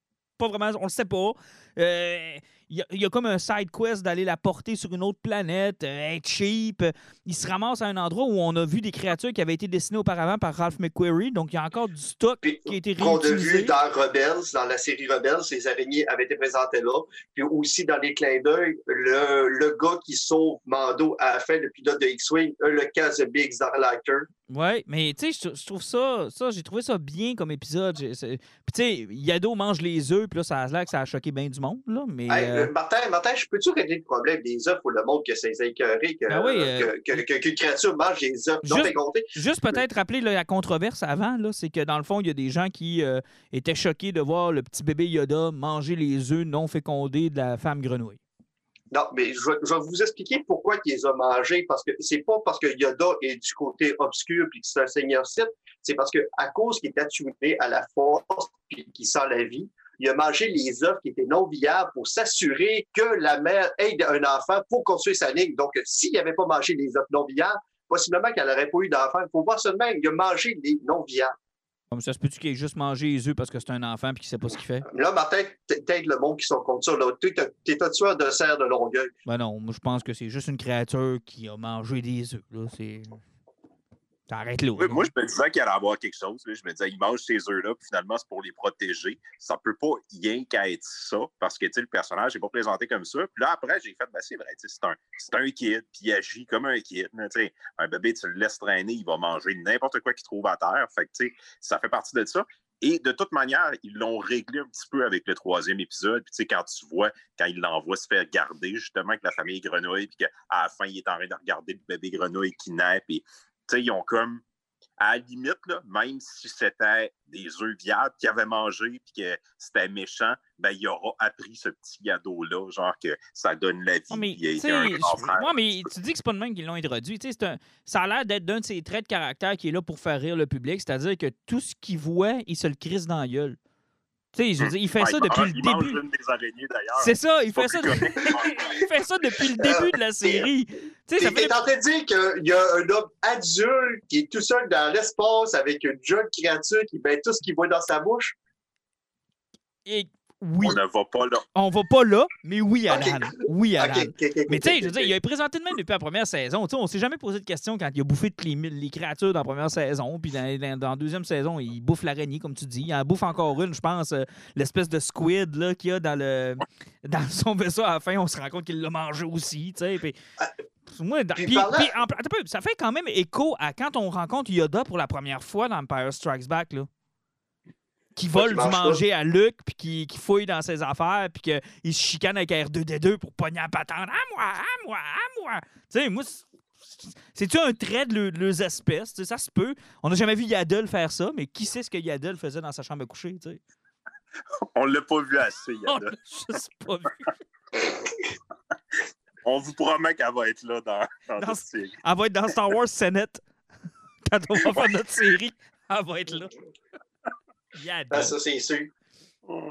pas vraiment, on le sait pas. Euh, Il y, a- il y a comme un side quest d'aller la porter sur une autre planète, euh, être cheap. Il se ramasse à un endroit où on a vu des créatures qui avaient été dessinées auparavant par Ralph McQuarrie. Donc, il y a encore du stock Puis, qui a été qu'on a réutilisé. vu dans Rebels, dans la série Rebels, les araignées avaient été présentées là. Puis aussi dans les clins d'œil, le, le gars qui sauve Mando à la fin, le pilote de X-Wing, a le cas de Biggs dans l'acteur. Ouais, mais tu sais, je- trouve ça, ça j'ai trouvé ça bien comme épisode. Puis tu sais, Yado mange les œufs, puis là, ça a l'air que ça a choqué bien du monde, là. Mais Hey, euh, euh, Martin, Martin, je peux-tu régler le problème des œufs ou le monde que c'est écœuré que, Ben oui, euh, que, que- que- qu'une créature mange les œufs? Non fécondés? juste peut-être rappeler là, la controverse avant, là, c'est que dans le fond, il y a des gens qui euh, étaient choqués de voir le petit bébé Yoda manger les œufs non fécondés de la femme grenouille. Non, mais je vais, je vais vous expliquer pourquoi il les a mangés. Parce que c'est pas parce que Yoda est du côté obscur puis que c'est un seigneur Sith. C'est parce que à cause qu'il est attuné à la force puis qu'il sent la vie, il a mangé les œufs qui étaient non viables pour s'assurer que la mère aide un enfant pour construire sa ligne. Donc, s'il n'avait pas mangé les œufs non viables, possiblement qu'elle n'aurait pas eu d'enfant. Il faut voir même. Il a mangé les non viables. Comme ça, se peut-tu qu'il ait juste mangé les œufs parce que c'est un enfant et qu'il sait pas ce qu'il fait? Là, Martin, t'aides le monde qui sont contre ça. T'es t'es un tueur de serre de Longueuil. Ben non, moi je pense que c'est juste une créature qui a mangé des œufs. Là, c'est. Oui, là. moi, je me disais qu'il allait avoir quelque chose. Je me disais, il mange ces œufs-là, puis finalement, c'est pour les protéger. Ça peut pas rien qu'à être ça, parce que le personnage n'est pas présenté comme ça. Puis là, après, j'ai fait, ben, c'est vrai, c'est un, un kid, puis il agit comme un kid. Un bébé, tu le laisses traîner, il va manger n'importe quoi qu'il trouve à terre. Fait que, ça fait partie de ça. Et de toute manière, ils l'ont réglé un petit peu avec le troisième épisode. Puis, tu sais, quand tu vois, quand il l'envoie se faire garder, justement, avec la famille Grenouille, puis qu'à la fin, il est en train de regarder le bébé Grenouille qui naît, puis ils ont comme, à la limite, là, même si c'était des œufs viables qu'ils avaient mangé puis que c'était méchant, ben, il aura appris ce petit gado-là, genre que ça donne la vie. Ah, mais, il a un grand mais tu dis que c'est pas de même qu'ils l'ont introduit. Tu sais, c'est un- ça a l'air d'être d'un de ses traits de caractère qui est là pour faire rire le public, c'est-à-dire que tout ce qu'il voit, il se le crisse dans la gueule. Tu sais, dire, il fait ça depuis le début. C'est ça, il fait ça, il fait ça depuis le début de la série. Tu sais, fait en train de dire qu'il y a un homme adulte qui est tout seul dans l'espace avec une jeune créature qui met tout ce qu'il voit dans sa bouche? Et oui, On ne va pas là. on va pas là, mais oui. Alan. Oui, Alan. Mais tu sais, je veux dire, il a présenté de même depuis la première saison. Tu sais, on s'est jamais posé de questions quand il a bouffé toutes les, les créatures dans la première saison. Puis dans, dans- dans la deuxième saison, il bouffe l'araignée, comme tu dis. Il en bouffe encore une, je pense, euh, l'espèce de squid là, qu'il y a dans, le, dans son vaisseau à la fin. On se rend compte qu'il l'a mangé aussi. tu sais. Puis, moi, dans- puis puis- parlant- puis, en- attends un peu, ça fait quand même écho à quand on rencontre Yoda pour la première fois dans Empire Strikes Back. Là. Qui vole du pas. manger à Luke, puis qui, qui fouille dans ses affaires, puis qu'il se chicane avec R2D2 pour pogner la patente. À moi, à moi, à moi. Tu sais, moi, c'est- C'est-tu un trait de le- leurs espèces? Tu sais, Ça se peut. On n'a jamais vu Yaddle faire ça, mais qui sait ce que Yaddle faisait dans sa chambre à coucher? tu sais? On l'a pas vu assez, On Yada. l'a juste pas vu. On vous promet qu'elle va être là dans, dans, Dans- notre série. Elle va être dans Star Wars Senate. Quand on va faire notre série, elle va être là. Yaddle. Ah, ça, c'est sûr.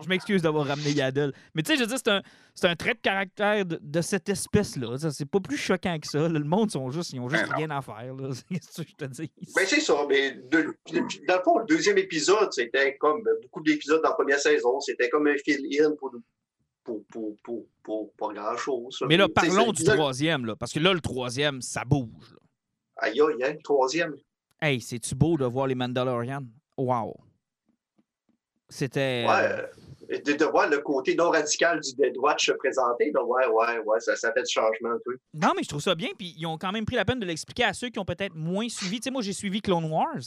Je m'excuse d'avoir ramené Yaddle. Mais tu sais, je veux dire, c'est un, c'est un trait de caractère de, de cette espèce-là. C'est pas plus choquant que ça. là. Le monde, sont juste, ils ont juste Ben non. rien à faire. que je te dis? Ben, c'est ça. Mais de- de- dans le fond, le deuxième épisode, c'était comme beaucoup d'épisodes dans la première saison. C'était comme un fill-in pour, pour, pour, pour, pour pas grand-chose. Mais là, parlons c'est- du troisième, là, parce que là, le troisième, ça bouge. Aïe, aïe, aïe, le troisième. Hey, c'est-tu beau de voir les Mandalorians? Wow! C'était. Ouais. euh, euh, De, de voir le côté non radical du Dead Watch se présenter, là, ouais, ouais, ouais, ça, ça fait du changement peu. Non, mais je trouve ça bien. Puis ils ont quand même pris la peine de l'expliquer à ceux qui ont peut-être moins suivi. Tu sais, moi, j'ai suivi Clone Wars,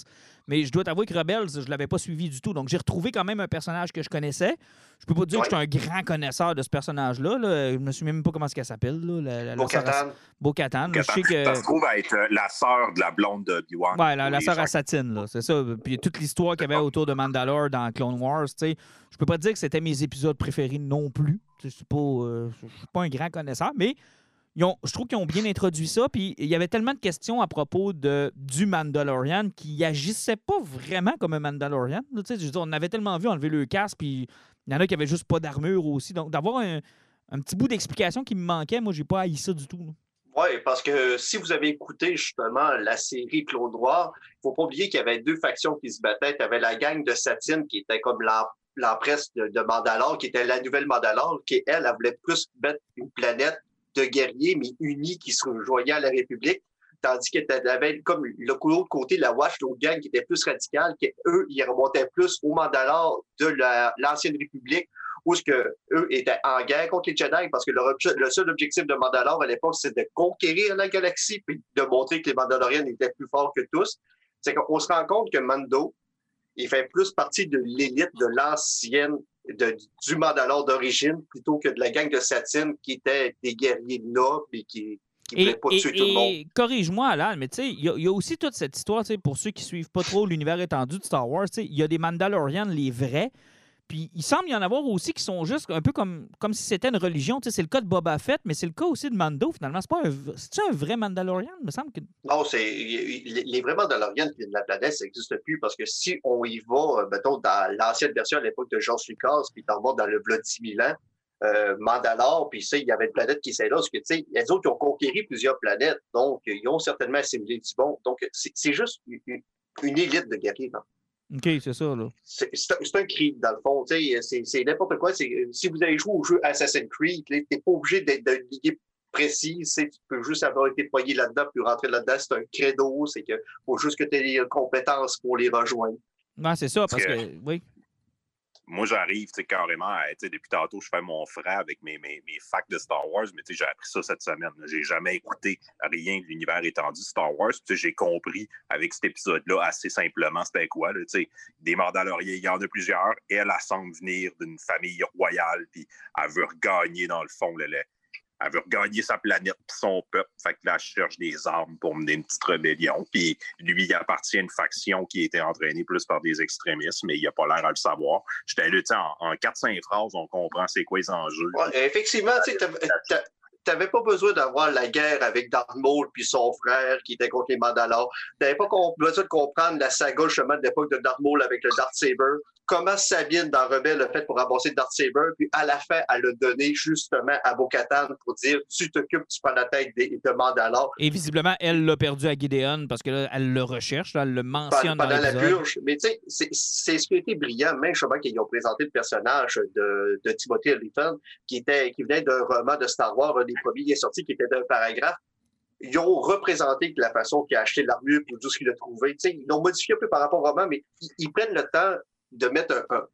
mais je dois t'avouer que Rebels, je l'avais pas suivi du tout. Donc, j'ai retrouvé quand même un personnage que je connaissais. Je peux pas dire que je suis un grand connaisseur de ce personnage-là. là. Je me souviens même pas comment qu'elle s'appelle. Bo-Katan. Bo-Katan. Je sais Ça se trouve à être euh, la sœur de la blonde de Obi-Wan. Ouais, la, sœur à Satine, là, c'est ça. Puis toute l'histoire qu'il y avait autour de Mandalore dans Clone Wars, tu sais, je peux pas dire que c'était mes épisodes préférés non plus. C'est pas, euh, je suis pas un grand connaisseur, mais ils ont, je trouve qu'ils ont bien introduit ça. Puis il y avait tellement de questions à propos de, du Mandalorian qui agissait pas vraiment comme un Mandalorian. tu sais, je veux dire, on avait tellement vu enlever le casque, puis il y en a qui avaient juste pas d'armure aussi. Donc d'avoir un, un petit bout d'explication qui me manquait, moi, j'ai pas haï ça du tout. Oui, parce que si vous avez écouté justement la série Claude Noir, il faut pas oublier qu'il y avait deux factions qui se battaient. Tu avais la gang de Satine qui était comme l'em- l'empresse de, de Mandalore, qui était la nouvelle Mandalore, qui, elle, elle voulait plus mettre une planète de guerriers, mais unis, qui se rejoignaient à la République. Tandis qu'il y avait comme l'autre côté, la Watch, l'autre gang qui était plus radicale, qui eux, ils remontaient plus au Mandalore de la- l'ancienne République, où ce que eux étaient en guerre contre les Jedi, parce que le seul objectif de Mandalore à l'époque, c'était de conquérir la galaxie, puis de montrer que les Mandaloriens étaient plus forts que tous. C'est qu'on se rend compte que Mando, il fait plus partie de l'élite de l'ancienne, de- du Mandalore d'origine, plutôt que de la gang de Satine, qui était des guerriers nobles et qui qui voulait Et, pas et- tuer tout le monde. corrige-moi, Alan, mais tu sais, il y, a- il y a aussi toute cette histoire, tu sais, pour ceux qui suivent pas trop l'univers étendu de Star Wars, tu sais, il y a des Mandalorians, les vrais, puis il semble y en avoir aussi qui sont juste un peu comme, comme si c'était une religion, tu sais, c'est le cas de Boba Fett, mais c'est le cas aussi de Mando, finalement. C'est pas un, un vrai Mandalorian, il me semble que... Non, c'est les, vrais qui viennent de la planète, ça n'existe plus parce que si on y va, euh, mettons, dans l'ancienne version à l'époque de George Lucas, puis t'en vas dans le Blood 10 000 ans, euh, Mandalore, puis ça, il y avait une planète qui s'est là, parce que, tu sais, les autres, ils ont conquéri plusieurs planètes, donc ils ont certainement assimilé du bon. Donc, c'est juste une, élite de guerriers. non? OK, c'est ça, là. C'est un, cri, dans le fond. tu sais, C'est n'importe quoi. Si vous avez joué au jeu Assassin's Creed, tu n'es pas obligé d'être d'une lignée précise. tu peux juste avoir été poigné là-dedans, puis rentrer là-dedans. C'est un credo. C'est que faut juste que tu aies les compétences pour les rejoindre. Ouais, c'est ça, parce que- que, oui. Moi, j'arrive, carrément, à- depuis tantôt, je fais mon frère avec mes, mes, mes de Star Wars, mais j'ai appris ça cette semaine. là. J'ai jamais écouté rien de l'univers étendu Star Wars. J'ai compris avec cet épisode-là assez simplement c'était quoi, là, des Mandaloriens, il y en a plusieurs. Elle, elle semble venir d'une famille royale, puis elle veut regagner, dans le fond, le, le- elle veut regagner sa planète puis son peuple. Fait que là, elle cherche des armes pour mener une petite rébellion. Puis lui, il appartient à une faction qui a été entraînée plus par des extrémistes, mais il n'a pas l'air à le savoir. J'étais là, tu en, en 4-5 phrases, on comprend c'est quoi les enjeux. Ouais, effectivement, tu t'a- t'avais pas besoin d'avoir la guerre avec Darth Maul puis son frère qui était contre les Mandalores. T'avais pas com- besoin de comprendre la saga justement de l'époque de Darth Maul avec le Darth Saber. Comment Sabine dans Rebelle a fait pour ramasser Darth Saber, puis à la fin, elle l'a donné justement à Bo-Katan pour dire tu t'occupes, tu prends la tête des, de Mandalore Et visiblement, elle l'a perdu à Gideon parce que là, elle le recherche, là, elle le pendant, mentionne dans pendant la l'épisode. purge. Mais tu sais, c'est- ce qui a été brillant, même justement qu'ils ont présenté le personnage de, de Timothy Olyphant, qui était qui venait d'un roman de Star Wars, un des premiers qui est sorti, qui était d'un paragraphe. Ils ont représenté la façon qu'il a acheté l'armure pour tout ce qu'il a trouvé. Ils l'ont modifié un peu par rapport au roman, mais ils, ils prennent le temps de mettre un,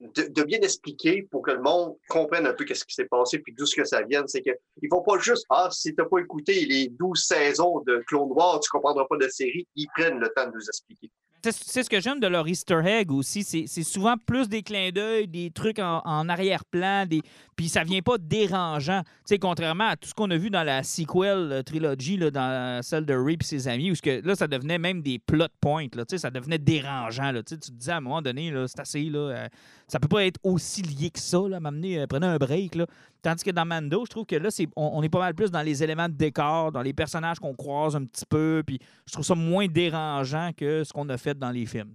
de, bien expliquer pour que le monde comprenne un peu qu'est-ce qui s'est passé puis d'où ce que ça vient. C'est que ils vont pas juste ah si t'as pas écouté les 12 saisons de Clone Noir, tu comprendras pas de série. Ils prennent le temps de nous expliquer. C'est ce que j'aime de leur Easter egg aussi. C'est souvent plus des clins d'œil, des trucs en, arrière-plan, des... puis ça vient pas dérangeant. contrairement à tout ce qu'on a vu dans la sequel euh, trilogie, là, dans celle de Ray et ses amis, où que, là, ça devenait même des plot points. Ça devenait dérangeant. Là, tu te disais à un moment donné, c'est assez. Là, euh, ça peut pas être aussi lié que ça. M'amener, euh, prenez un break. Là. Tandis que dans Mando, je trouve que là, c'est, on, est pas mal plus dans les éléments de décor, dans les personnages qu'on croise un petit peu. Puis je trouve ça moins dérangeant que ce qu'on a fait dans les films.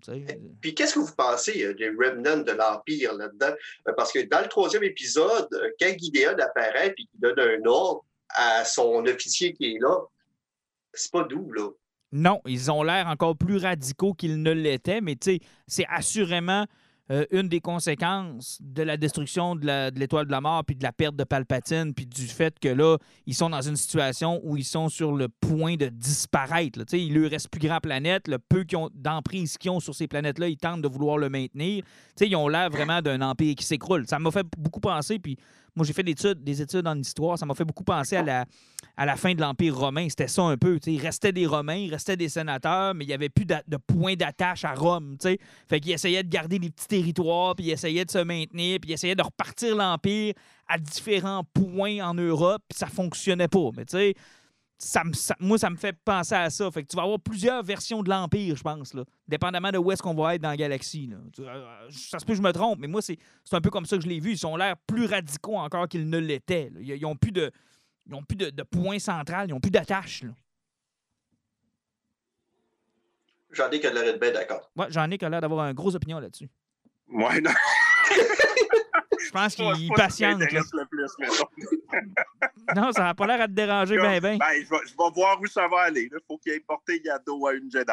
Puis qu'est-ce que vous pensez euh, des remnants de l'Empire là-dedans? Euh, parce que dans le troisième épisode, euh, quand Gideon apparaît et qu'il donne un ordre à son officier qui est là, c'est pas doux, là. Non, ils ont l'air encore plus radicaux qu'ils ne l'étaient, mais tu sais, c'est assurément euh, une des conséquences de la destruction de l'étoile de, la mort, puis de la perte de Palpatine, puis du fait que là, ils sont dans une situation où ils sont sur le point de disparaître. Là. Il leur reste plus grand planète. Le peu d'emprise qu'ils ont sur ces planètes-là, ils tentent de vouloir le maintenir. ils ont l'air vraiment d'un empire qui s'écroule. Ça m'a fait beaucoup penser, puis moi, j'ai fait des études, des études en histoire. Ça m'a fait beaucoup penser à la, à la fin de l'Empire romain. C'était ça un peu. Il restait des Romains, il restait des sénateurs, mais il n'y avait plus de, point d'attache à Rome. T'sais. Fait qu'ils essayaient de garder des petits territoires, puis ils essayaient de se maintenir, puis ils essayaient de repartir l'Empire à différents points en Europe, puis ça fonctionnait pas. Mais tu sais, ça, moi, ça me fait penser à ça. Fait que tu vas avoir plusieurs versions de l'Empire, je pense, là, dépendamment de où est-ce qu'on va être dans la galaxie. Euh, ça se peut que je me trompe, mais moi, c'est un peu comme ça que je l'ai vu. Ils ont l'air plus radicaux encore qu'ils ne l'étaient. Ils n'ont plus de, ils plus de, point central, ils n'ont plus d'attache. J'en ai qui a l'air d'être bien d'accord. Ouais, j'en ai qui a l'air d'avoir une grosse opinion là-dessus. Ouais, non. Je pense qu'il patiente. non, ça n'a pas l'air à te déranger bien, bien. Ben, je, vais, voir où ça va aller. Il faut qu'il ait porté Yado à une Jedi.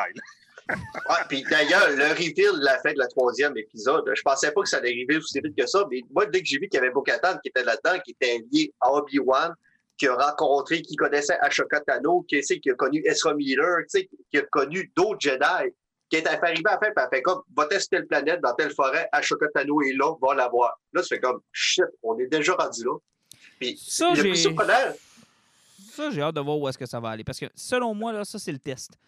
ouais, puis d'ailleurs, le reveal de la fin de la troisième épisode, je pensais pas que ça allait arriver aussi vite que ça, mais moi, dès que j'ai vu qu'il y avait Bo-Katan qui était là-dedans, qui était lié à Obi-Wan, qui a rencontré, qui connaissait Ashoka Tano, qui, qui a connu Ezra Miller, qui a connu d'autres Jedi, qui est arrivé à faire, puis elle fait comme, va tester telle planète dans telle forêt, Ashoka Tano est là, va la voir. Là, tu fais comme, shit, on est déjà rendu là. Puis, ça, j'ai... Ça, j'ai hâte de voir où est-ce que ça va aller. Parce que, selon moi, là, ça, c'est le test.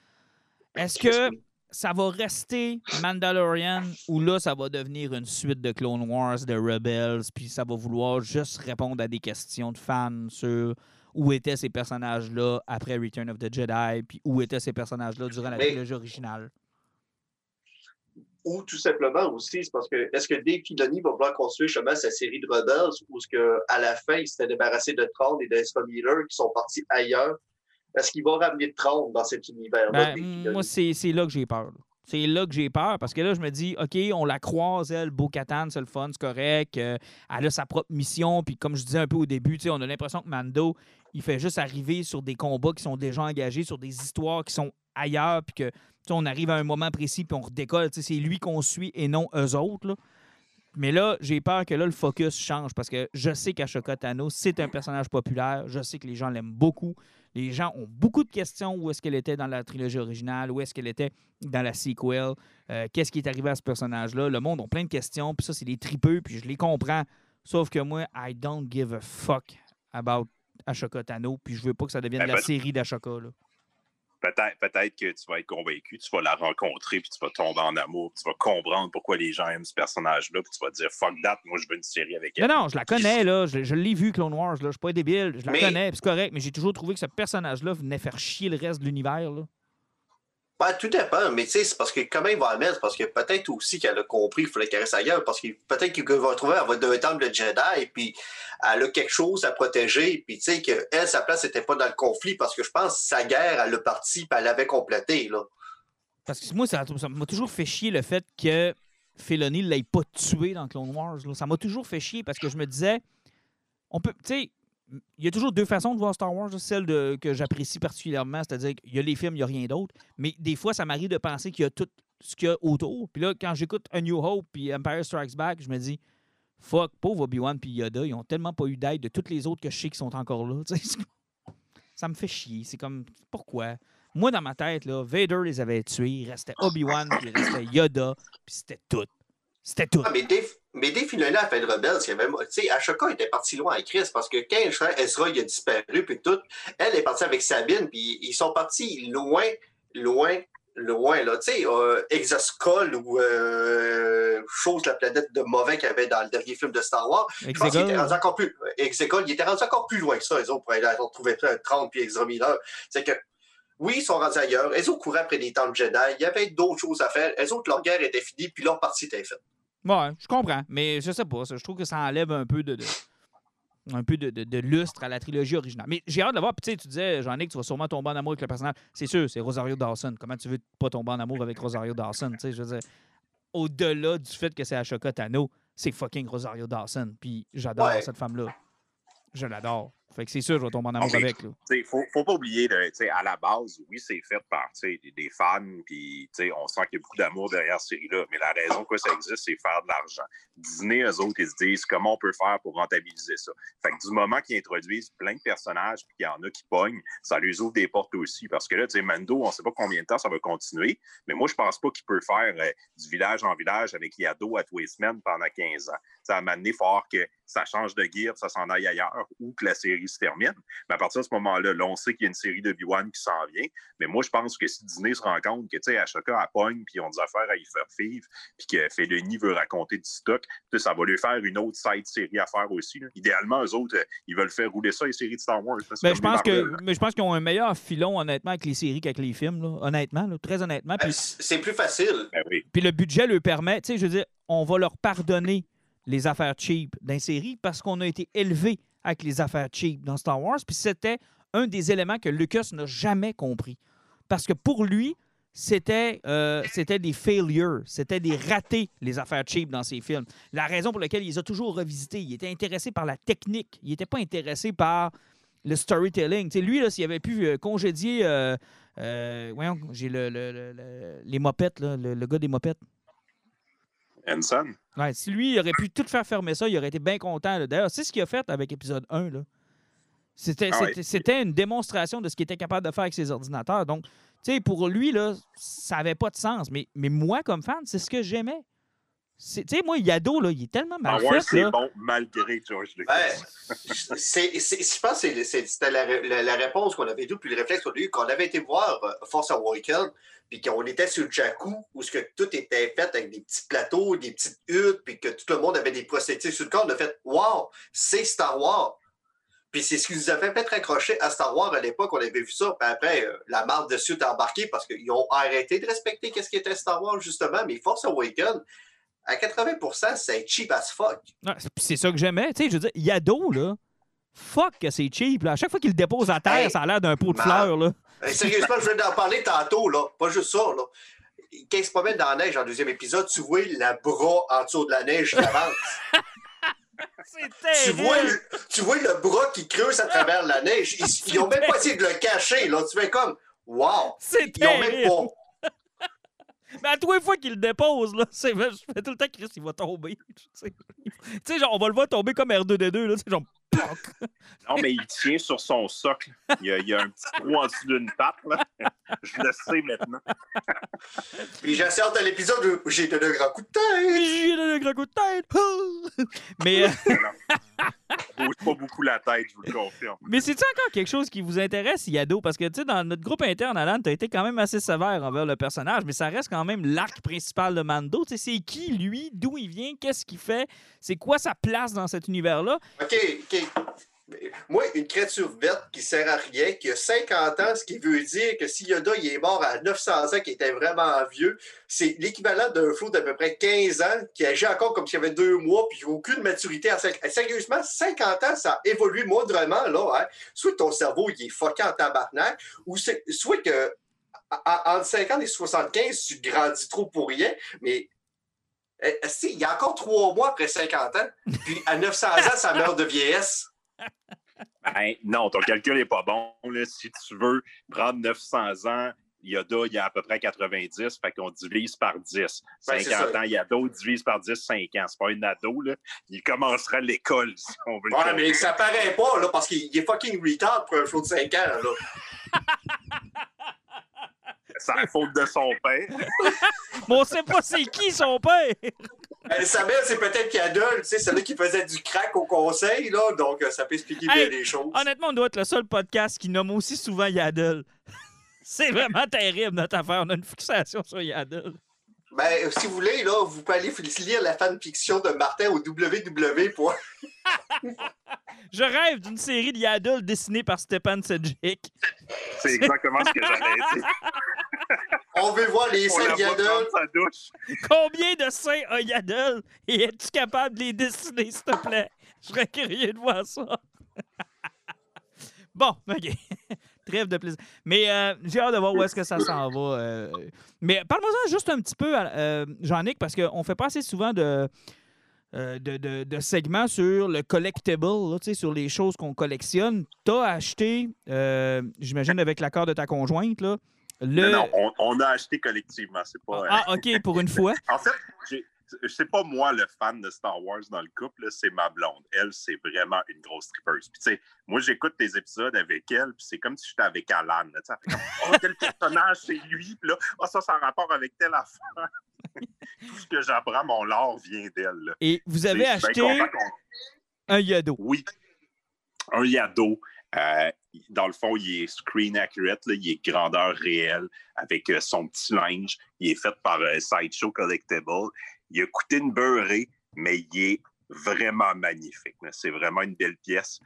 Est-ce que ça va rester Mandalorian ou là, ça va devenir une suite de Clone Wars, de Rebels, puis ça va vouloir juste répondre à des questions de fans sur où étaient ces personnages-là après Return of the Jedi, puis où étaient ces personnages-là durant la trilogie originale? Ou tout simplement aussi, c'est parce que est-ce que Dave Filoni va vouloir construire justement sa série de Rebels ou est-ce qu'à la fin, il s'était débarrassé de Tron et d'Ezra Miller qui sont partis ailleurs? Est-ce qu'il va ramener Tron dans cet univers-là? Ben, moi, c'est là que j'ai peur. C'est là que j'ai peur parce que là, je me dis, OK, on la croise, elle, Bo-Katan, c'est le fun, c'est correct. Euh, elle a sa propre mission. Puis comme je disais un peu au début, on a l'impression que Mando, il fait juste arriver sur des combats qui sont déjà engagés, sur des histoires qui sont ailleurs, puis que on arrive à un moment précis puis on redécolle. C'est lui qu'on suit et non eux autres. Mais là, j'ai peur que là, le focus change parce que je sais qu'Ashoka Tano, c'est un personnage populaire. Je sais que les gens l'aiment beaucoup. Les gens ont beaucoup de questions. Où est-ce qu'elle était dans la trilogie originale? Où est-ce qu'elle était dans la sequel? Euh, qu'est-ce qui est arrivé à ce personnage-là? Le monde a plein de questions. Puis ça, c'est des tripeux. Puis je les comprends. Sauf que moi, I don't give a fuck about Ashoka Tano. Puis je veux pas que ça devienne eh la ben, série d'Ashoka. Peut-être que tu vas être convaincu, tu vas la rencontrer, puis tu vas tomber en amour, tu vas comprendre pourquoi les gens aiment ce personnage-là, puis tu vas dire fuck that, moi je veux une série avec elle. Non, non, je la connais, là. Je, l'ai vu, Clone Wars, là. Je suis pas débile. Je la connais, c'est correct, mais j'ai toujours trouvé que ce personnage-là venait faire chier le reste de l'univers. Ben, tout dépend, mais tu sais, c'est parce que même, il va la parce que peut-être aussi qu'elle a compris qu'il fallait qu'elle reste ailleurs, parce que peut-être qu'il va retrouver, elle va d'un temple de Jedi, et puis elle a quelque chose à protéger, puis tu sais, qu'elle, sa place n'était pas dans le conflit, parce que je pense que sa guerre, elle a parti, puis elle l'avait complété, là. Parce que moi, ça m'a toujours fait chier le fait que Filoni ne l'ait pas tué dans Clone Wars. Ça m'a toujours fait chier, parce que je me disais, on peut, tu sais, il y a toujours deux façons de voir Star Wars. Celle que j'apprécie particulièrement, c'est-à-dire qu'il y a les films, il n'y a rien d'autre. Mais des fois, ça m'arrive de penser qu'il y a tout ce qu'il y a autour. Puis là, quand j'écoute A New Hope puis Empire Strikes Back, je me dis, fuck, pauvre Obi-Wan puis Yoda, ils ont tellement pas eu d'aide de toutes les autres que je sais qui sont encore là. ça me fait chier. C'est comme, pourquoi? Moi, dans ma tête, là, Vader les avait tués. Il restait Obi-Wan, puis il restait Yoda, puis c'était tout. C'était tout. Ah, mais Dave, mais Dave Filoni a fait le rebelle. Tu sais, Ashoka était parti loin avec Chris parce que quand Ezra il a disparu, puis tout, elle est partie avec Sabine, puis ils sont partis loin, loin loin, là. Tu sais, euh, ou euh, Chose, la planète de mauvais qu'il y avait dans le dernier film de Star Wars. Je pense qu'il était rendu encore plus. Exegol, il était rendu encore plus loin que ça, les autres, pour aller retrouver 30 puis Extra Miller. C'est que oui, ils sont rendus ailleurs. Les autres couraient après des temples Jedi. Il y avait d'autres choses à faire. Les autres, leur guerre était finie, puis leur partie était faite. Ouais, je comprends. Mais je sais pas. Je trouve que ça enlève un peu de, un peu de, lustre à la trilogie originale. Mais j'ai hâte de voir. Puis tu disais, Jean-Nic, tu vas sûrement tomber en amour avec le personnage. C'est sûr, c'est Rosario Dawson. Comment tu veux pas tomber en amour avec Rosario Dawson? Tu sais, je veux dire, au-delà du fait que c'est Ashoka Tano, c'est fucking Rosario Dawson. Puis j'adore cette femme-là. Je l'adore. Fait que c'est sûr, je vais tomber en amour avec. Il faut, faut pas oublier, à la base, oui, c'est fait par des, des fans, puis on sent qu'il y a beaucoup d'amour derrière cette série-là. Mais la raison que ça existe, c'est faire de l'argent. Disney, eux autres, ils se disent comment on peut faire pour rentabiliser ça. Fait que du moment qu'ils introduisent plein de personnages, puis qu'il y en a qui pognent, ça lui ouvre des portes aussi. Parce que là, tu sais, Mando, on sait pas combien de temps ça va continuer, mais moi, je pense pas qu'il peut faire euh, du village en village avec Yado à tous les semaines pendant 15 ans. Ça a amené fort que ça change de gear, ça s'en aille ailleurs, ou que la série se termine. Mais à partir de ce moment-là, là, on sait qu'il y a une série de B1 qui s'en vient. Mais moi, je pense que si Disney se rend compte que, tu sais, Ashoka à pogne, puis ils ont des affaires à y faire vivre, puis que Fellini veut raconter du stock, ça va lui faire une autre side série à faire aussi. Idéalement, eux autres, euh, ils veulent faire rouler ça, les séries de Star Wars. Mais je, pense que, mais je pense qu'ils ont un meilleur filon, honnêtement, avec les séries qu'avec les films. Honnêtement, très honnêtement. Ben, c'est plus facile. Ben puis le budget le permet. Tu sais, je veux dire, on va leur pardonner les affaires cheap dans série parce qu'on a été élevé avec les affaires cheap dans Star Wars. Puis c'était un des éléments que Lucas n'a jamais compris. Parce que pour lui, c'était euh, c'était des failures, c'était des ratés, les affaires cheap dans ses films. La raison pour laquelle il les a toujours revisités, il était intéressé par la technique, il n'était pas intéressé par le storytelling. lui, s'il avait pu euh, congédier, euh, voyons, j'ai le, les mopettes, le, gars des mopettes. Ensign? Ouais, si lui, il aurait pu tout faire fermer ça, il aurait été bien content. D'ailleurs, c'est ce qu'il a fait avec épisode 1. Là. C'était, ah c'était, une démonstration de ce qu'il était capable de faire avec ses ordinateurs. Donc, tu sais, pour lui, là, ça n'avait pas de sens. Mais, mais moi, comme fan, c'est ce que j'aimais. Tu sais, moi, Yado, là, il est tellement mal ah ouais, c'est bon, malgré George Lucas. je pense que c'était la, réponse qu'on avait eue, puis le réflexe qu'on a eu, quand on avait été voir euh, Force Awakens, puis qu'on était sur le Jakku, où ce que tout était fait avec des petits plateaux, des petites huttes, puis que tout le monde avait des procédés sur le corps, on a fait « Wow, c'est Star Wars! » Puis c'est ce qui nous avait fait accrocher à Star Wars à l'époque, on avait vu ça. Puis après, euh, la marque dessus est embarquée parce qu'ils ont arrêté de respecter ce qui était Star Wars, justement. Mais Force Awakens, à 80% c'est cheap as fuck. c'est ça que j'aimais. Tu sais, je veux dire, Yado, là, fuck que c'est cheap. Là. À chaque fois qu'il le dépose à terre, ça a l'air d'un pot de fleurs. Là. sérieusement, je vais en parler tantôt, là. Pas juste ça, là. Quand il se promène dans la neige en deuxième épisode, tu vois la bras en dessous de la neige qui avance. tu vois, tu vois le bras qui creuse à travers la neige. Ils, n'ont même pas essayé de le cacher. Là. Tu fais comme, wow! C'est Ils ont même pas. Mais à trois fois qu'il le dépose, là, c'est, je fais tout le temps Chris, il va tomber. Tu sais, genre, on va le voir tomber comme R2D2, là, genre, non, mais il tient sur son socle. Il y a, un petit trou en dessous d'une patte. Je le sais maintenant. Puis j'ai hâte à l'épisode où j'ai donné un grand coup de tête. J'ai donné un grand coup de tête. mais. bouge pas beaucoup la tête, je vous le confirme. Mais c'est-tu encore quelque chose qui vous intéresse, Yado? Parce que, tu sais, dans notre groupe interne, Alan, tu as été quand même assez sévère envers le personnage, mais ça reste quand même l'arc principal de Mando. Tu sais, c'est qui, lui? D'où il vient? Qu'est-ce qu'il fait? C'est quoi sa place dans cet univers-là? OK, Moi, une créature verte qui sert à rien, qui a 50 ans, ce qui veut dire que si Yoda il est mort à 900 ans, qui était vraiment vieux, c'est l'équivalent d'un flot d'à peu près 15 ans qui agit encore comme s'il y avait deux mois puis aucune maturité. À 5... Sérieusement, 50 ans, ça évolue moindrement. Là, hein? Soit ton cerveau il est fucké en tabarnak, ou soit que entre 50 et 75, tu grandis trop pour rien, mais eh, il y a encore trois mois après 50 ans, puis à 900 ans, ça meurt de vieillesse. Ben, non, ton calcul n'est pas bon. Si tu veux prendre 900 ans, Yoda, il y a à peu près 90, fait qu'on divise par 10. 50 ben, ans, Yoda divise par 10, 5 ans. C'est pas une ado, là. Il commencera l'école, si on veut ouais, mais ça paraît pas, là, parce qu'il est fucking retard pour un show de 5 ans, là. c'est la faute de son père. Mais on sait pas c'est qui son père. Euh, sa mère, c'est peut-être Cadol, tu sais, celle-là qui faisait du crack au conseil, là, donc euh, ça peut expliquer bien les choses. Honnêtement, on doit être le seul podcast qui nomme aussi souvent Yaddle. C'est vraiment terrible, notre affaire. On a une fixation sur Yaddle. Ben, si vous voulez, là, vous pouvez aller lire la fanfiction de Martin au www. Je rêve d'une série de Yaddle dessinée par Stepan Sedgwick. C'est exactement ce que j'allais dire. On veut voir les seins de Yaddle. Combien de seins a Yaddle? Et es-tu capable de les dessiner, s'il te plaît? Je serais curieux de voir ça. bon, OK. Trêve de plaisir. Mais euh, j'ai hâte de voir où est-ce que ça s'en va. Euh. mais parle-moi juste un petit peu, euh, Jean-Nic, parce qu'on fait pas assez souvent de, de, segments sur le collectible, sur les choses qu'on collectionne. Tu as acheté, j'imagine avec l'accord de ta conjointe, là, le... Non, non on, a acheté collectivement. C'est pas. Ah, OK, pour une fois? en fait, c'est pas moi le fan de Star Wars dans le couple, c'est ma blonde. Elle, c'est vraiment une grosse tripeuse. Puis, tu sais, moi, j'écoute tes épisodes avec elle, puis c'est comme si j'étais avec Alan. Tu sais, comme, oh, quel personnage, c'est lui. Puis là, oh, ça, c'est en rapport avec telle affaire. Tout ce que j'apprends, mon lore vient d'elle. Et vous avez acheté un Yado. Oui, un Yado. Euh, dans le fond, il est screen accurate, il est grandeur réelle avec euh, son petit linge. Il est fait par euh, Sideshow Collectible. Il a coûté une beurrée, mais il est vraiment magnifique. C'est vraiment une belle pièce.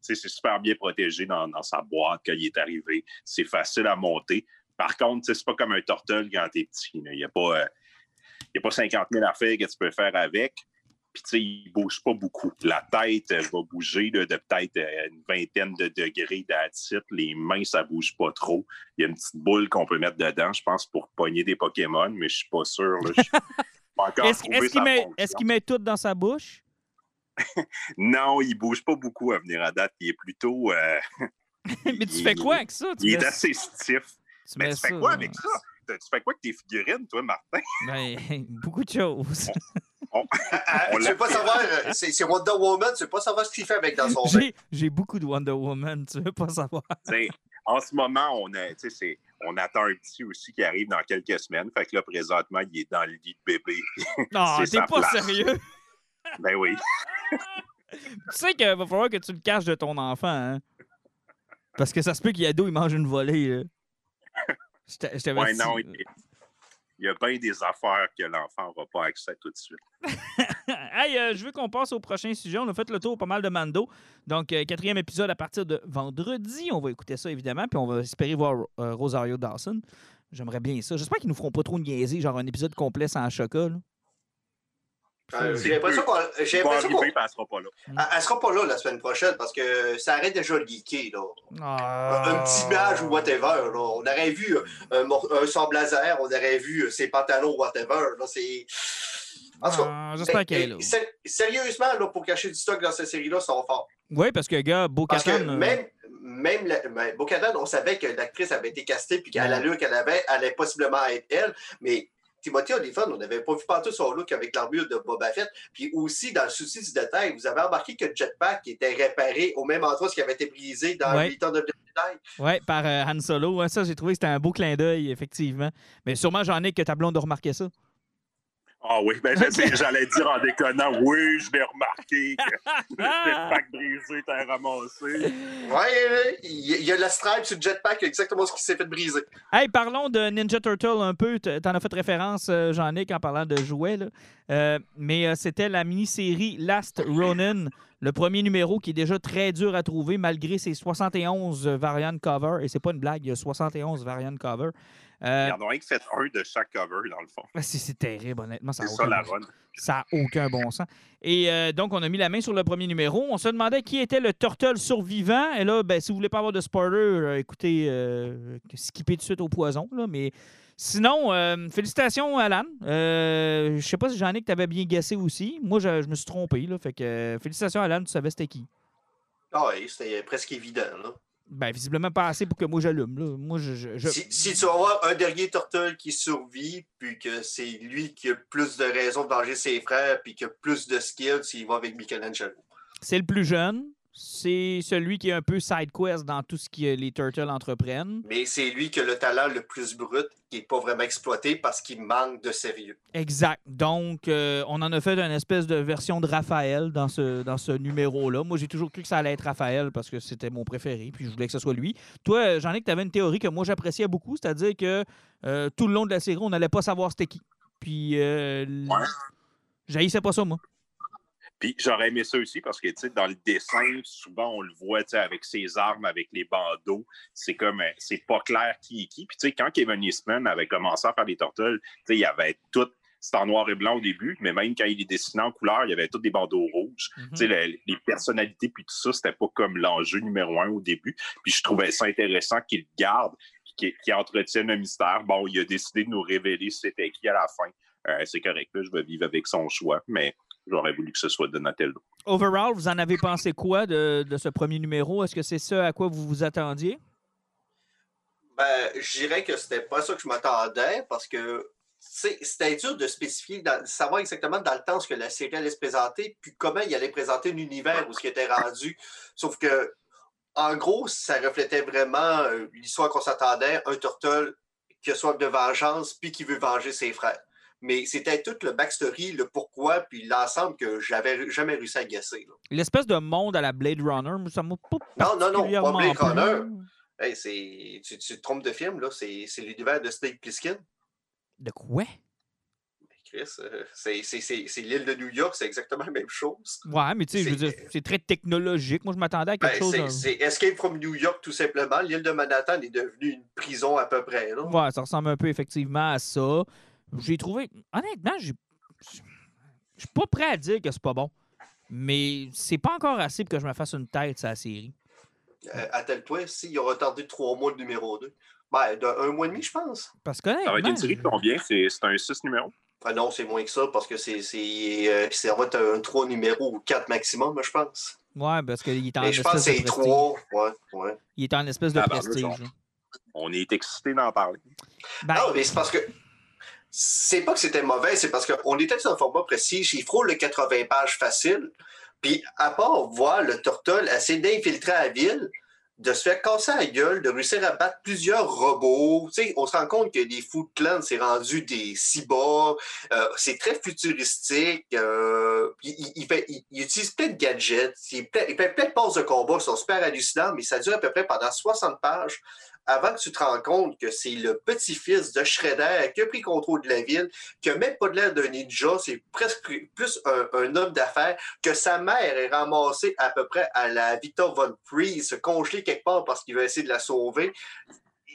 C'est super bien protégé dans, sa boîte quand il est arrivé. C'est facile à monter. Par contre, c'est pas comme un tortel quand t'es petit. Il n'y a, a pas 50 000 affaires que tu peux faire avec. Puis, tu sais, il bouge pas beaucoup. La tête va bouger de peut-être euh, une vingtaine de degrés d'acide. Les mains, ça bouge pas trop. Il y a une petite boule qu'on peut mettre dedans, je pense, pour pogner des Pokémon, mais je suis pas sûr. Est-ce qu'il met, tout dans sa bouche? non, il bouge pas beaucoup à venir à date. Il est plutôt. Euh, mais tu fais quoi avec ça? il est assez stiff. Tu, mais tu fais quoi avec ça? Tu fais quoi avec tes figurines, toi, Martin? Ben, beaucoup de choses. On, ne pas savoir, euh, c'est Wonder Woman, tu veux pas savoir ce qu'il fait avec dans son J'ai beaucoup de Wonder Woman, tu veux pas savoir. en ce moment, on, a, on attend un petit aussi qui arrive dans quelques semaines. Fait que là, présentement, il est dans le lit de bébé. Non, t'es pas sérieux? ben oui. tu sais qu'il va falloir que tu le caches de ton enfant, hein? Parce que ça se peut qu'il y a dos, il mange une volée. Je ouais, non, il, il y a bien des affaires que l'enfant n'aura pas accès tout de suite. hey, euh, je veux qu'on passe au prochain sujet. On a fait le tour pas mal de Mando. Donc, euh, quatrième épisode à partir de vendredi. On va écouter ça, évidemment. Puis on va espérer voir euh, Rosario Dawson. J'aimerais bien ça. J'espère qu'ils nous feront pas trop niaiser, genre un épisode complet sans chocolat. Euh, j'ai l'impression qu'elle sera pas là. Elle, sera pas là la semaine prochaine parce que ça arrête déjà de leaker. Là. Ah. Un petit badge ou whatever. Là. On aurait vu un, un son blazer, on aurait vu ses pantalons whatever. Là. C'est. En tout cas, ah, j'espère qu'elle est là. Sérieusement, là, pour cacher du stock dans cette série-là, ça va fort. Oui, parce que, gars, Bo-Katan... Euh, même, même ben, Bo-Katan, on savait que l'actrice avait été castée puis qu'à l'allure qu'elle avait, elle allait possiblement être elle, mais Timothy Olyphant, on n'avait pas vu partout son look avec l'armure de Boba Fett. Puis aussi, dans le souci du détail, vous avez remarqué que le jetpack était réparé au même endroit qui avait été brisé dans 8 ans de détail. Oui, par euh, Han Solo. ça, j'ai trouvé que c'était un beau clin d'œil, effectivement. Mais sûrement, j'en ai que ta blonde a remarqué ça. Ah oui, ben, j'allais dire en déconnant, oui, je l'ai remarqué que le jetpack brisé t'a ramassé. Oui, il y a la stripe sur le jetpack, exactement ce qui s'est fait briser. Hey, parlons de Ninja Turtle un peu. Tu en as fait référence, euh, Jean-Nic, en parlant de jouets. Euh, mais euh, c'était la mini-série Last Ronin, le premier numéro qui est déjà très dur à trouver malgré ses 71 variantes cover. Et c'est pas une blague, il y a 71 variantes cover. Euh, Ils en ont rien que fait un de chaque cover, dans le fond. C'est terrible, honnêtement. C'est ça, la run. Ça n'a aucun bon sens. Et euh, donc, on a mis la main sur le premier numéro. On se demandait qui était le turtle survivant. Et là, ben, si vous voulez pas avoir de spoiler, euh, écoutez, skipper tout de suite au poison. Là, mais sinon, félicitations, Alan. je sais pas si j'en ai que tu avais bien guessé aussi. Moi, je, me suis trompé. Là, fait que félicitations, Alan. Tu savais c'était qui? Ah oui, c'était presque évident. Là. Ben, visiblement pas assez pour que moi j'allume. Moi, je, je, Si, tu vas avoir un dernier Turtle qui survit, puis que c'est lui qui a plus de raisons de venger ses frères, puis qui a plus de skills, s'il va avec Michelangelo. C'est le plus jeune. C'est celui qui est un peu side quest dans tout ce que les Turtles entreprennent. Mais c'est lui qui a le talent le plus brut, qui n'est pas vraiment exploité parce qu'il manque de sérieux. Exact. Donc, euh, on en a fait une espèce de version de Raphaël dans ce, dans ce numéro-là. Moi, j'ai toujours cru que ça allait être Raphaël parce que c'était mon préféré, puis je voulais que ce soit lui. Toi, j'en ai que tu avais une théorie que moi, j'appréciais beaucoup, c'est-à-dire que euh, tout le long de la série, on n'allait pas savoir c'était qui. Puis, euh, Ouais. j'haïssais pas ça, moi. Puis j'aurais aimé ça aussi parce que, tu sais, dans le dessin, souvent, on le voit, tu sais, avec ses armes, avec les bandeaux. C'est comme, euh, c'est pas clair qui est qui. Puis, tu sais, quand Kevin Eastman avait commencé à faire des sais, il y avait tout. C'était en noir et blanc au début, mais même quand il les dessinait en couleur, il y avait tous des bandeaux rouges. Tu sais, le- les personnalités puis tout ça, c'était pas comme l'enjeu numéro un au début. Puis je trouvais ça intéressant qu'il le garde, qu'il entretienne un mystère. Bon, il a décidé de nous révéler c'était qui à la fin. Euh, c'est correct, là, je vais vivre avec son choix, mais j'aurais voulu que ce soit Donatello. Overall, vous en avez pensé quoi de, de ce premier numéro? Est-ce que c'est ça à quoi vous vous attendiez? Ben, je dirais que c'était pas ça que je m'attendais parce que c'est- c'était dur de spécifier, dans- de savoir exactement dans le temps ce que la série allait se présenter, puis comment il allait présenter l'univers où ce qui était rendu. Sauf que, en gros, ça reflétait vraiment euh, l'histoire qu'on s'attendait, un turtle qui a soif de vengeance, puis qui veut venger ses frères. Mais c'était tout le backstory, le pourquoi, puis l'ensemble que j'avais jamais réussi à guesser. L'espèce de monde à la Blade Runner, ça m'a pas Non, non, non, pas Blade. Runner. Hey, c'est- tu, tu te trompes de film, là. C'est c'est l'univers de Snake Plissken. De quoi? Chris, euh, c'est c'est- c'est- c'est l'île de New York, c'est exactement la même chose. Ouais, mais tu sais, je veux C'est- dire, c'est très technologique. Moi, je m'attendais à quelque Ben, chose. c'est Escape from New York, tout simplement. L'île de Manhattan est devenue une prison à peu près. Là. Ouais, ça ressemble un peu effectivement à ça. J'ai trouvé. Honnêtement. Je suis pas prêt à dire que c'est pas bon. Mais c'est pas encore assez pour que je me fasse une tête sur la série. Euh, Attelle-toi, si, ils ont retardé trois mois le numéro 2. Ben, de un mois et demi, je pense. Parce que Ça va être une série de combien? C'est c'est un 6 numéro? Ah non, c'est moins que ça, parce que c'est c'est euh, ça va être un 3 numéro ou 4 maximum, je pense. Ouais, parce qu'il est en Mais je pense que espèce de c'est prestige. 3. Ouais, ouais. Il est en espèce de Ah, ben, prestige. là. On est excité d'en parler. Ben, Non, mais c'est parce que c'est pas que c'était mauvais, c'est parce qu'on était dans un format précis. Il frôle le 80 pages facile. Puis, à part voir le Turtle essayer d'infiltrer la ville, de se faire casser la gueule, de réussir à battre plusieurs robots. On se rend compte que les Food Clans, c'est rendu des cyborgs. Euh, c'est très futuristique. euh, il, fait- il- il utilise plein de gadgets. Il, fait plein de passes de combat qui sont super hallucinants, mais ça dure à peu près pendant 60 pages avant que tu te rends compte que c'est le petit-fils de Shredder qui a pris contrôle de la ville, qui n'a même pas de l'air d'un ninja, c'est presque plus un, homme d'affaires, que sa mère est ramassée à peu près à la Victor Von Priest, congelée quelque part parce qu'il veut essayer de la sauver.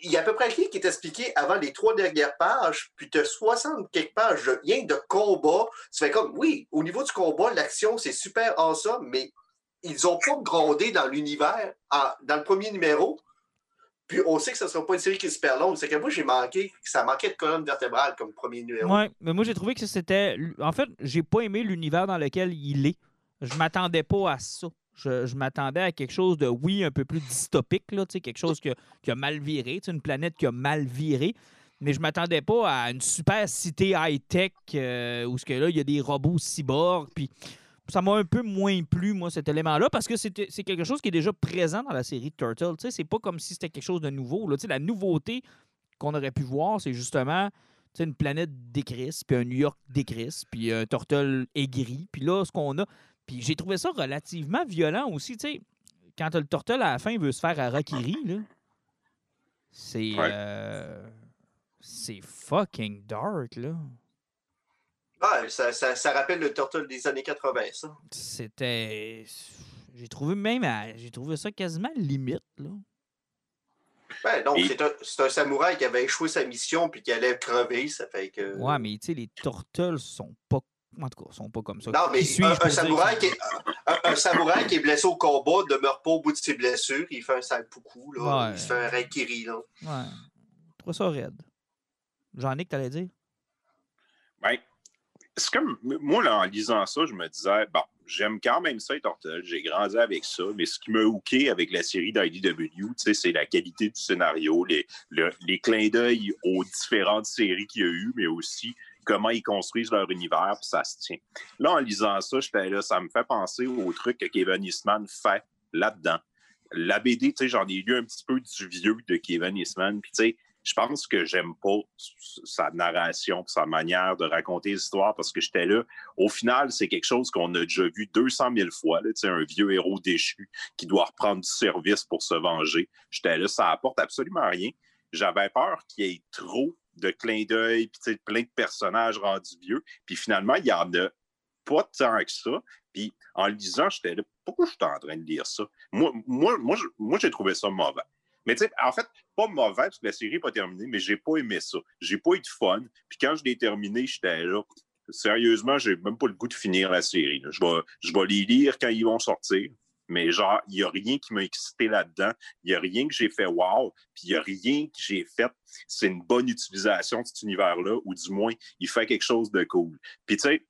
Il y a à peu près rien qui est expliqué avant les trois dernières pages, puis tu as 60 quelques pages de rien de combat. Tu fais comme, oui, au niveau du combat, l'action, c'est super awesome, mais ils ont pas grondé dans l'univers dans le premier numéro. Puis on sait que ce ne sera pas une série qui est super longue. C'est que moi, j'ai manqué, ça manquait de colonne vertébrale comme premier numéro. Ouais, mais moi j'ai trouvé que c'était. En fait, j'ai pas aimé l'univers dans lequel il est. Je m'attendais pas à ça. Je, je m'attendais à quelque chose de, oui, un peu plus dystopique, là, quelque chose qui a, mal viré, une planète qui a mal viré. Mais je m'attendais pas à une super cité high-tech euh, où ce que là, il y a des robots cyborgs. Puis ça m'a un peu moins plu, moi, cet élément-là, parce que c'est quelque chose qui est déjà présent dans la série Turtle. Tu sais, c'est pas comme si c'était quelque chose de nouveau. Là. Tu sais, la nouveauté qu'on aurait pu voir, c'est justement tu sais, une planète d'écris, puis un New York d'écris, puis un Turtle aigri. Puis là, ce qu'on a. Puis j'ai trouvé ça relativement violent aussi. Tu sais, quand le Turtle à la fin veut se faire à Rakiri, là, c'est. Ouais. euh, c'est fucking dark, là. Ouais, ça, ça- ça rappelle le Turtle des années 80, ça. C'était. J'ai trouvé même. à- J'ai trouvé ça quasiment limite, là. Ben non, Et- c'est un, samouraï qui avait échoué sa mission puis qui allait crever, ça fait que... Ouais, mais tu sais, les Turtles sont pas. En tout cas, sont pas comme ça. Non, mais un, samouraï qui est, un, un samouraï qui est blessé au combat demeure pas au bout de ses blessures. Il fait un salpoucou, là. Ouais. Il se fait un raikiri, là. Ouais. Je trouve ça raide. Jean-Nic, t'allais dire? Ben, c'est comme, moi, là, en lisant ça, je me disais, bon, j'aime quand même ça, les Turtles, j'ai grandi avec ça, mais ce qui m'a hooké avec la série d'IDW, c'est la qualité du scénario, les, le- les clins d'œil aux différentes séries qu'il y a eu, mais aussi comment ils construisent leur univers, puis ça se tient. Là, en lisant ça, j'étais là, ça me fait penser au truc que Kevin Eastman fait là-dedans. La BD, tu sais, j'en ai lu un petit peu du vieux de Kevin Eastman, puis tu sais, je pense que j'aime pas sa narration, sa manière de raconter l'histoire parce que j'étais là. Au final, c'est quelque chose qu'on a déjà vu 200 000 fois, là, un vieux héros déchu qui doit reprendre du service pour se venger. J'étais là, ça apporte absolument rien. J'avais peur qu'il y ait trop de clins d'œil, puis plein de personnages rendus vieux. Puis finalement, il y en a pas tant que ça. Puis en lisant, j'étais là, pourquoi je suis en train de lire ça? Moi, moi, moi, moi j'ai trouvé ça mauvais. Mais tu sais, en fait, pas mauvais parce que la série n'est pas terminée, mais j'ai pas aimé ça. J'ai pas eu de fun. Puis quand je l'ai terminé, j'étais là. Sérieusement, j'ai même pas le goût de finir la série. Je, vais, je vais les lire quand ils vont sortir. Mais genre, il n'y a rien qui m'a excité là-dedans. Il n'y a rien que j'ai fait wow. Puis il n'y a rien que j'ai fait. C'est une bonne utilisation de cet univers-là, ou du moins, il fait quelque chose de cool. Puis tu sais,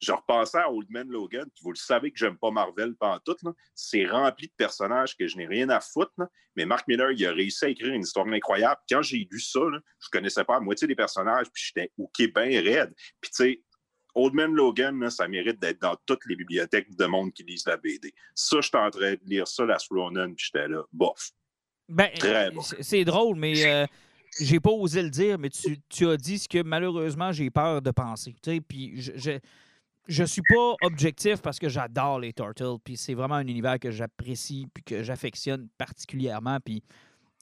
je repensais à Old Man Logan, puis vous le savez que j'aime pas Marvel pendant tout. C'est rempli de personnages que je n'ai rien à foutre. Mais Mark Miller, il a réussi à écrire une histoire incroyable. Quand j'ai lu ça, là, je connaissais pas la moitié des personnages, puis j'étais OK bien raide. Puis tu sais, Old Man Logan, ça mérite d'être dans toutes les bibliothèques de monde qui lisent la BD. Ça, j'étais en train de lire ça, la Ronan, puis j'étais là, bof. Ben, Très bon. C'est drôle, mais euh, j'ai pas osé le dire, mais tu, tu, as dit ce que malheureusement j'ai peur de penser. Puis je, je suis pas objectif parce que j'adore les Turtles, puis c'est vraiment un univers que j'apprécie puis que j'affectionne particulièrement, puis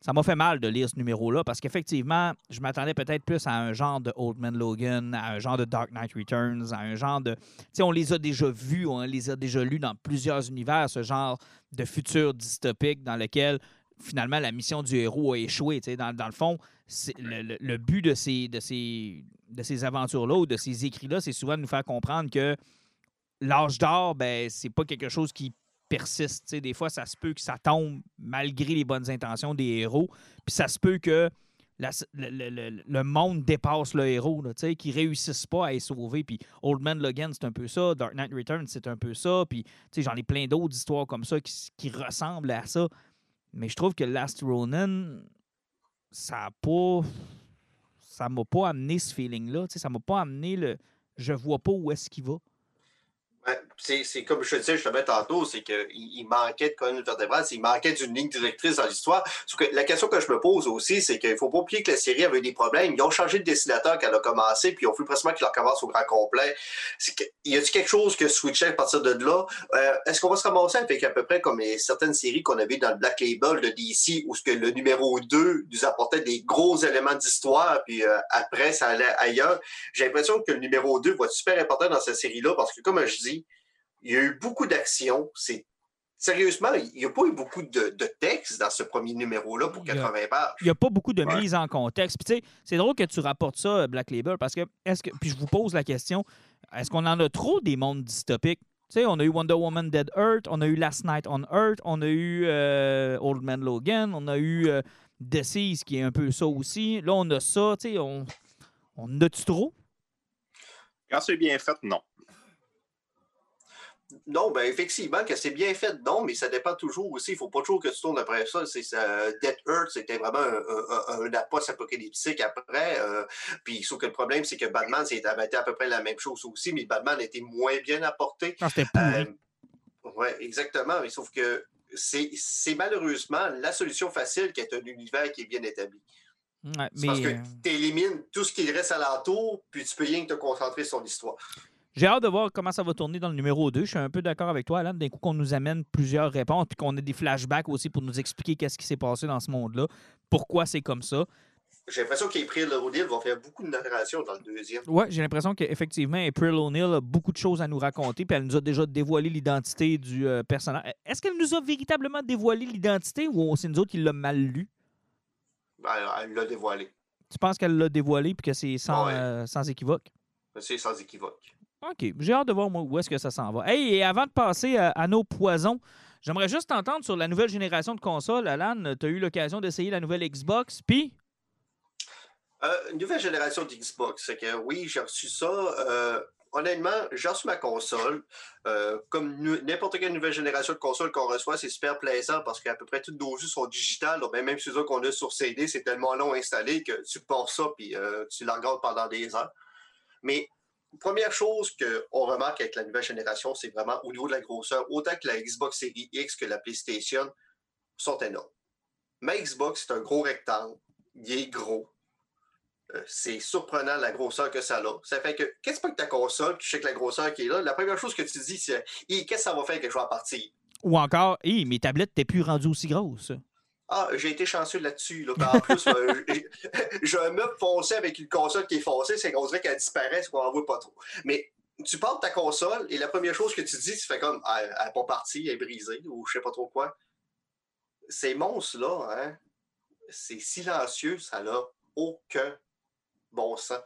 ça m'a fait mal de lire ce numéro-là parce qu'effectivement, je m'attendais peut-être plus à un genre de Old Man Logan, à un genre de Dark Knight Returns, à un genre de... Tu sais, on les a déjà vus, on les a déjà lus dans plusieurs univers, ce genre de futur dystopique dans lequel finalement la mission du héros a échoué. Tu sais, dans, dans le fond, le, le, but de ces, de ces, de ces aventures-là ou de ces écrits-là, c'est souvent de nous faire comprendre que l'âge d'or, ben, c'est pas quelque chose qui persiste. des fois, ça se peut que ça tombe malgré les bonnes intentions des héros. Puis ça se peut que le, monde dépasse le héros, qu'ils ne réussissent pas à les sauver. Puis Old Man Logan, c'est un peu ça. Dark Knight Returns, c'est un peu ça. Puis j'en ai plein d'autres histoires comme ça qui, qui, ressemblent à ça. Mais je trouve que Last Ronin, ça n'a pas. Ça m'a pas amené ce feeling-là. Ça m'a pas amené le. Je vois pas où est-ce qu'il va c'est comme je te disais justement tantôt, c'est qu'il il manquait de colonne vertébrale, il manquait d'une ligne directrice dans l'histoire. La question que je me pose aussi, c'est qu'il ne faut pas oublier que la série avait des problèmes. Ils ont changé de dessinateur quand elle a commencé, puis ils ont fait presque qu'il recommence au grand complet. Que, y a-t-il quelque chose que switchait à partir de là? Euh, est-ce qu'on va se ramasser avec à peu près comme certaines séries qu'on avait dans le Black Label de DC, où que le numéro 2 nous apportait des gros éléments d'histoire, puis euh, après, ça allait ailleurs? J'ai l'impression que le numéro 2 va être super important dans cette série-là, parce que comme je dis, il y a eu beaucoup d'actions. C'est Sérieusement, il n'y a pas eu beaucoup de, de texte dans ce premier numéro-là pour 80 pages. Il n'y a pas beaucoup de mise en contexte. Puis, c'est drôle que tu rapportes ça, Black Label, parce que, est-ce que, puis je vous pose la question, est-ce qu'on en a trop des mondes dystopiques? Tu sais, on a eu Wonder Woman Dead Earth, on a eu Last Night on Earth, on a eu euh, Old Man Logan, on a eu euh, Deceased, qui est un peu ça aussi. Là, on a ça, tu sais, on, on a-tu trop? Quand c'est bien fait, non. Non, ben effectivement, que c'est bien fait, non, mais ça dépend toujours aussi. Il ne faut pas toujours que tu tournes après ça. C'est Dead Earth, c'était vraiment un, un, apocalyptique après. Euh, puis sauf que le problème, c'est que Batman, c'était à peu près la même chose aussi, mais Batman était moins bien apporté. Ah, euh, oui, exactement. Mais sauf que c'est malheureusement la solution facile qui est un univers qui est bien établi. Parce que euh, tu élimines tout ce qui reste alentour, puis tu peux rien que te concentrer sur l'histoire. J'ai hâte de voir comment ça va tourner dans le numéro 2. Je suis un peu d'accord avec toi, Alan. D'un coup, qu'on nous amène plusieurs réponses, puis qu'on ait des flashbacks aussi pour nous expliquer qu'est-ce qui s'est passé dans ce monde-là, pourquoi c'est comme ça. J'ai l'impression qu'April O'Neill va faire beaucoup de narration dans le deuxième. Oui, j'ai l'impression qu'effectivement, April O'Neill a beaucoup de choses à nous raconter, puis elle nous a déjà dévoilé l'identité du euh, personnage. Est-ce qu'elle nous a véritablement dévoilé l'identité ou c'est nous autres qui l'a mal lu? Ben, elle l'a dévoilé. Tu penses qu'elle l'a dévoilé puis que c'est sans, euh, sans équivoque? C'est sans équivoque. OK. J'ai hâte de voir où est-ce que ça s'en va. Hey, et avant de passer à, nos poisons, j'aimerais juste t'entendre sur la nouvelle génération de consoles. Alan, tu as eu l'occasion d'essayer la nouvelle Xbox, puis? Euh, nouvelle génération d'Xbox. C'est que oui, j'ai reçu ça. Euh, honnêtement, j'ai reçu ma console. Euh, comme n'importe quelle nouvelle génération de console qu'on reçoit, c'est super plaisant parce qu'à peu près toutes nos jeux sont digitales. Ben, même ceux qu'on a sur CD, c'est tellement long à installer que tu portes ça puis tu la regardes pendant des heures. Mais première chose qu'on remarque avec la nouvelle génération, c'est vraiment au niveau de la grosseur, autant que la Xbox Series X que la PlayStation sont énormes. Ma Xbox, c'est un gros rectangle. Il est gros. Euh, c'est surprenant la grosseur que ça a. Ça fait que, qu'est-ce que ta console, tu sais que la grosseur qui est là, la première chose que tu dis, c'est qu'est-ce que ça va faire que je vais partir? Ou encore, hé, mes tablettes, t'es plus rendu aussi grosse. Ah, j'ai été chanceux là-dessus. En plus, euh, j'ai un meuble foncé avec une console qui est foncée, c'est qu'on dirait qu'elle disparaît, qu'on n'en voit pas trop. Mais tu parles de ta console et la première chose que tu dis, tu fais comme ah, elle n'est pas partie, elle est brisée ou je sais pas trop quoi. Ces monstres-là, hein, c'est silencieux, ça n'a aucun bon sens.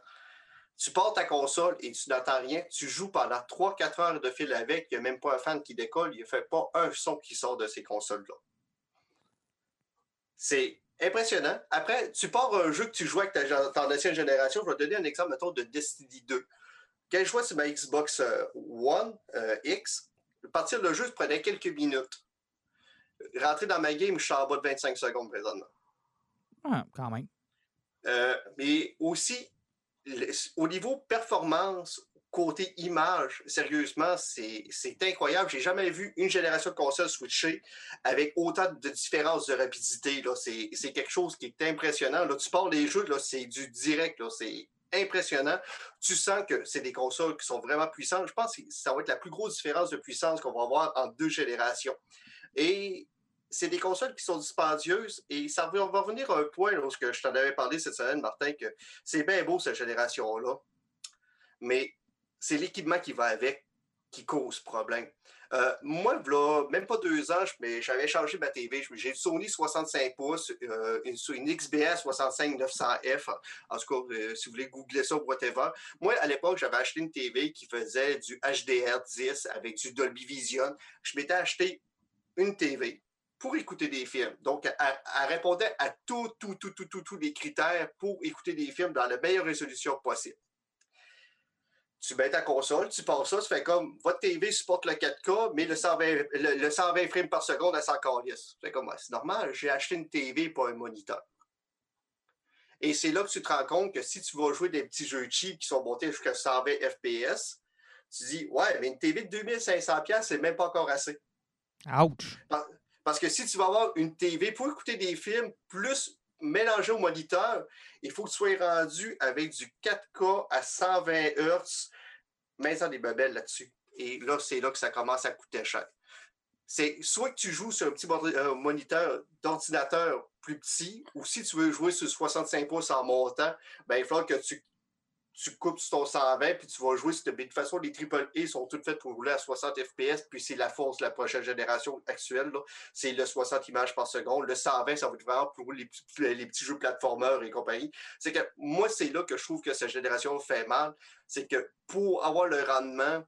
Tu portes ta console et tu n'entends rien. Tu joues pendant 3-4 heures de fil avec. Il n'y a même pas un fan qui décolle. Il ne fait pas un son qui sort de ces consoles-là. C'est impressionnant. Après, tu pars un jeu que tu jouais avec ta, ton ancienne génération. Je vais te donner un exemple, mettons, de Destiny 2. Quand je jouais sur ma Xbox euh, One euh, X, partir le jeu, ça prenait quelques minutes. Rentrer dans ma game, je suis en bas de 25 secondes présentement. Ah, quand même. Euh, mais aussi, au niveau performance, côté image, sérieusement, c'est incroyable. J'ai jamais vu une génération de consoles switcher avec autant de différences de rapidité. C'est quelque chose qui est impressionnant. Là, tu parles des jeux, c'est du direct, c'est impressionnant. Tu sens que c'est des consoles qui sont vraiment puissantes. Je pense que ça va être la plus grosse différence de puissance qu'on va avoir en deux générations. Et c'est des consoles qui sont dispendieuses et ça va, revenir à un point lorsque je t'en avais parlé cette semaine, Martin, que c'est bien beau cette génération-là, mais c'est l'équipement qui va avec qui cause problème. Euh, moi, là, même pas deux ans, j'avais changé ma TV. J'ai une Sony 65 pouces, euh, une, une, XBS 65-900F. En tout cas, euh, si vous voulez googler ça ou whatever. Moi, à l'époque, j'avais acheté une TV qui faisait du HDR10 avec du Dolby Vision. Je m'étais acheté une TV pour écouter des films. Donc, elle, répondait à tous, tout, tout, tout, tous les critères pour écouter des films dans la meilleure résolution possible. Tu mets ta console, tu passes ça, tu fais comme votre TV supporte le 4K, mais le 120, le, 120 frames par seconde, elle s'en calisse. C'est comme c'est normal, j'ai acheté une TV pour un moniteur. Et c'est là que tu te rends compte que si tu vas jouer des petits jeux cheap qui sont montés jusqu'à 120 FPS, tu dis Ouais, mais une TV de 2500$, c'est même pas encore assez. Ouch! Parce que si tu vas avoir une TV pour écouter des films plus mélangé au moniteur, il faut que tu sois rendu avec du 4K à 120 Hz, mais ça des babelles là-dessus. Et là, c'est là que ça commence à coûter cher. C'est soit que tu joues sur un petit euh, moniteur d'ordinateur plus petit, ou si tu veux jouer sur 65 pouces en montant, ben, il faut que tu tu coupes ton 120 puis tu vas jouer. De toute façon, les AAA sont toutes faites pour rouler à 60 FPS, puis c'est la force de la prochaine génération actuelle. C'est le 60 images par seconde. Le 120, ça va être vraiment pour les les petits jeux plateformeurs et compagnie. C'est que moi, c'est là que je trouve que cette génération fait mal. C'est que pour avoir le rendement,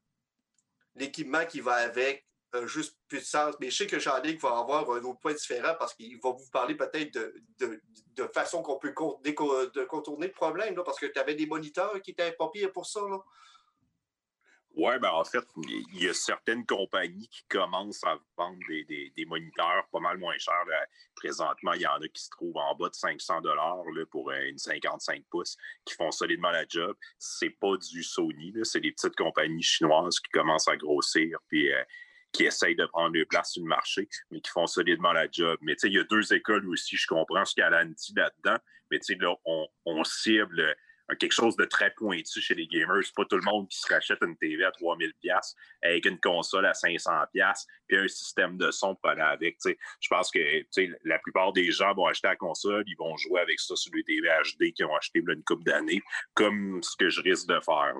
l'équipement qui va avec, juste plus de sens. Mais je sais que Jean-Luc va avoir un autre point différent parce qu'il va vous parler peut-être de, de, façon qu'on peut de contourner le problème, là, parce que tu avais des moniteurs qui étaient pas pires pour ça. Oui, ben en fait, il y a certaines compagnies qui commencent à vendre des, des, moniteurs pas mal moins chers. Présentement, il y en a qui se trouvent en bas de 500 dollars pour une 55 pouces qui font solidement la job. C'est pas du Sony, c'est des petites compagnies chinoises qui commencent à grossir. Puis euh, qui essayent de prendre leur place sur le marché, mais qui font solidement la job. Mais tu sais, il y a deux écoles aussi, je comprends ce qu'Alan dit là-dedans, mais tu sais, là, on, on cible quelque chose de très pointu chez les gamers. C'est pas tout le monde qui se rachète une TV à 3000 pièces avec une console à 500 pièces puis un système de son pour aller avec. Je pense que la plupart des gens vont acheter la console, ils vont jouer avec ça sur des TV HD qu'ils ont acheté une couple d'années, comme ce que je risque de faire.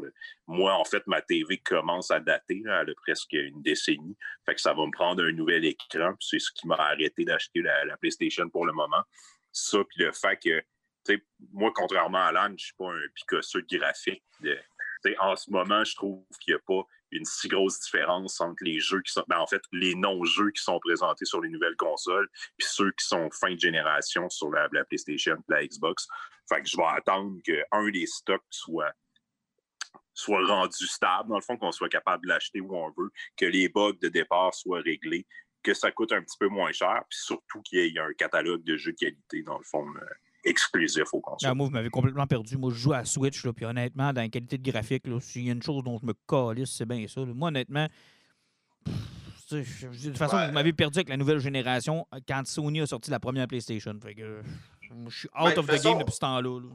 Moi, en fait, ma TV commence à dater, elle a presque une décennie. Fait que ça va me prendre un nouvel écran. C'est ce qui m'a arrêté d'acheter la, la PlayStation pour le moment. Ça, puis le fait que moi, contrairement à Alan, je ne suis pas un picasseux de graphique. en ce moment, je trouve qu'il n'y a pas une si grosse différence entre les jeux qui sont, ben, en fait, les non-jeux qui sont présentés sur les nouvelles consoles, puis ceux qui sont fin de génération sur la, PlayStation, la Xbox. Fait que je vais attendre qu'un des stocks soit soit rendu stable, dans le fond, qu'on soit capable de l'acheter où on veut, que les bugs de départ soient réglés, que ça coûte un petit peu moins cher, puis surtout qu'il y ait un catalogue de jeux de qualité, dans le fond, euh, exclusif au console. Ah, moi, vous m'avez complètement perdu. Moi, je joue à Switch, là, puis honnêtement, dans la qualité de graphique, s'il y a une chose dont je me calisse, c'est bien ça. là. Moi, honnêtement, pff, tu de toute façon, Ouais. vous m'avez perdu avec la nouvelle génération euh, quand Sony a sorti la première PlayStation. Fait que, euh, je suis out Ben, of the façon- game depuis ce temps-là. là.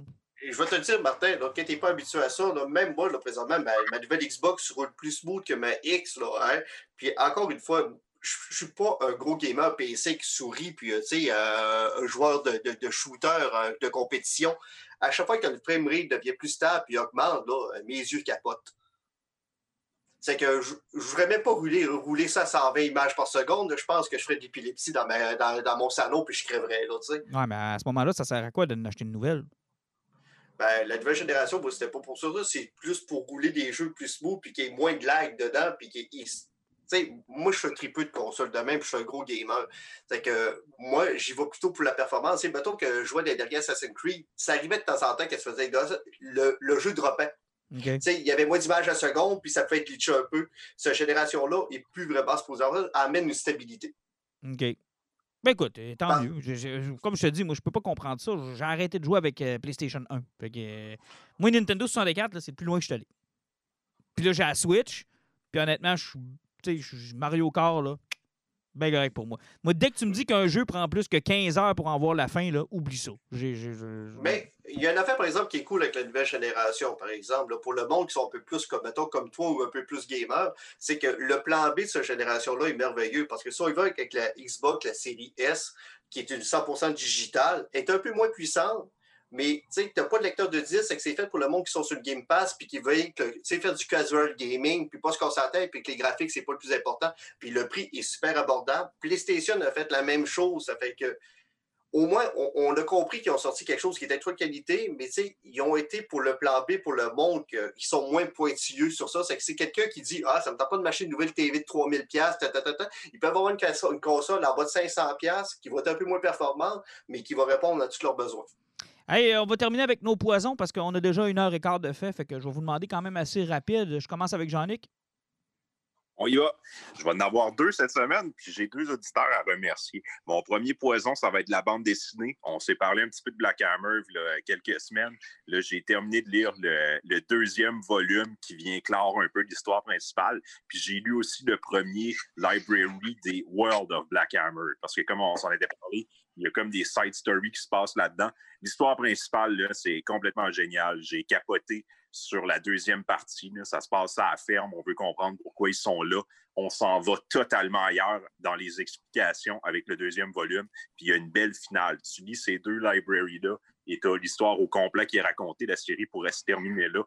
Je vais te le dire, Martin, là, quand t'es pas habitué à ça, là, même moi, là, présentement, ma, ma nouvelle Xbox roule plus smooth que ma X. Là, hein. Puis encore une fois, je je suis pas un gros gamer PC qui sourit, puis euh, tu sais, euh, un joueur de, de, de shooter euh, de compétition. À chaque fois que le framerate devient plus stable puis augmente, là, mes yeux capotent. C'est que je ne voudrais même pas rouler, rouler ça à 120 images par seconde. Je pense que je ferais de l'épilepsie dans, dans, dans mon salon puis je crèverais. Là. Ouais, mais à ce moment-là, ça sert à quoi d'acheter une nouvelle? Ben, la nouvelle génération, moi, c'était pas pour ça. C'est plus pour rouler des jeux plus smooth, puis qu'il y ait moins de lag dedans, puis qu'il y ait- moi, je suis un tripeux de console de même, puis je suis un gros gamer. C'est que moi, j'y vais plutôt pour la performance. Et mettons que je jouais des derniers Assassin's Creed, ça arrivait de temps en temps qu'elle se faisait le, le jeu droppait. OK. Tu sais, il y avait moins d'images à seconde, puis ça pouvait être glitché un peu. Cette génération-là est plus vraiment supposée amène une stabilité. OK. Ben écoute, euh, tant Ah. mieux. Je- je- comme je te dis, moi, je peux pas comprendre ça. J'ai arrêté de jouer avec euh, PlayStation 1. Fait que, euh, moi, Nintendo 64, là, c'est le plus loin que je suis allé. Puis là, j'ai la Switch. Puis honnêtement, je suis. Mario Kart, là. Ben correct pour moi. Moi, dès que tu me dis qu'un jeu prend plus que 15 heures pour en voir la fin, là, oublie ça. Mais il y a une affaire, par exemple, qui est cool avec la nouvelle génération, par exemple, pour le monde qui sont un peu plus comme, comme toi ou un peu plus gamer, c'est que le plan B de cette génération-là est merveilleux parce que si on y va avec la Xbox, la série S, qui est une 100% digitale, est un peu moins puissante. Mais tu sais, tu n'as pas de lecteur de disque, c'est que c'est fait pour le monde qui sont sur le Game Pass puis qui veulent faire du casual gaming, puis pas se casser la tête, puis que les graphiques, c'est pas le plus important. Puis le prix est super abordable. PlayStation a fait la même chose. Ça fait que au moins, on, a compris qu'ils ont sorti quelque chose qui était de trop de qualité, mais ils ont été pour le plan B, pour le monde, qu'ils sont moins pointilleux sur ça. C'est que c'est quelqu'un qui dit Ah, ça me tente pas de m'acheter une nouvelle TV de 3000$, ta, ta, ta, ta. ils peuvent avoir une, console- une console en bas de 500$ qui va être un peu moins performante, mais qui va répondre à tous leurs besoins. Hey, euh, on va terminer avec nos poisons parce qu'on a déjà une heure et quart de fait. Fait que je vais vous demander quand même assez rapide. Je commence avec Jean-Nic. On y va. Je vais en avoir deux cette semaine, puis j'ai deux auditeurs à remercier. Mon premier poison, ça va être la bande dessinée. On s'est parlé un petit peu de Black Hammer il y a quelques semaines. Là, j'ai terminé de lire le, deuxième volume qui vient clore un peu l'histoire principale. Puis j'ai lu aussi le premier library des World of Black Hammer. Parce que comme on s'en était parlé, il y a comme des side stories qui se passent là-dedans. L'histoire principale, là, c'est complètement génial. J'ai capoté sur la deuxième partie. Ça se passe à la ferme. On veut comprendre pourquoi ils sont là. On s'en va totalement ailleurs dans les explications avec le deuxième volume. Puis il y a une belle finale. Tu lis ces deux libraries-là et tu as l'histoire au complet qui est racontée. La série pourrait se terminer là.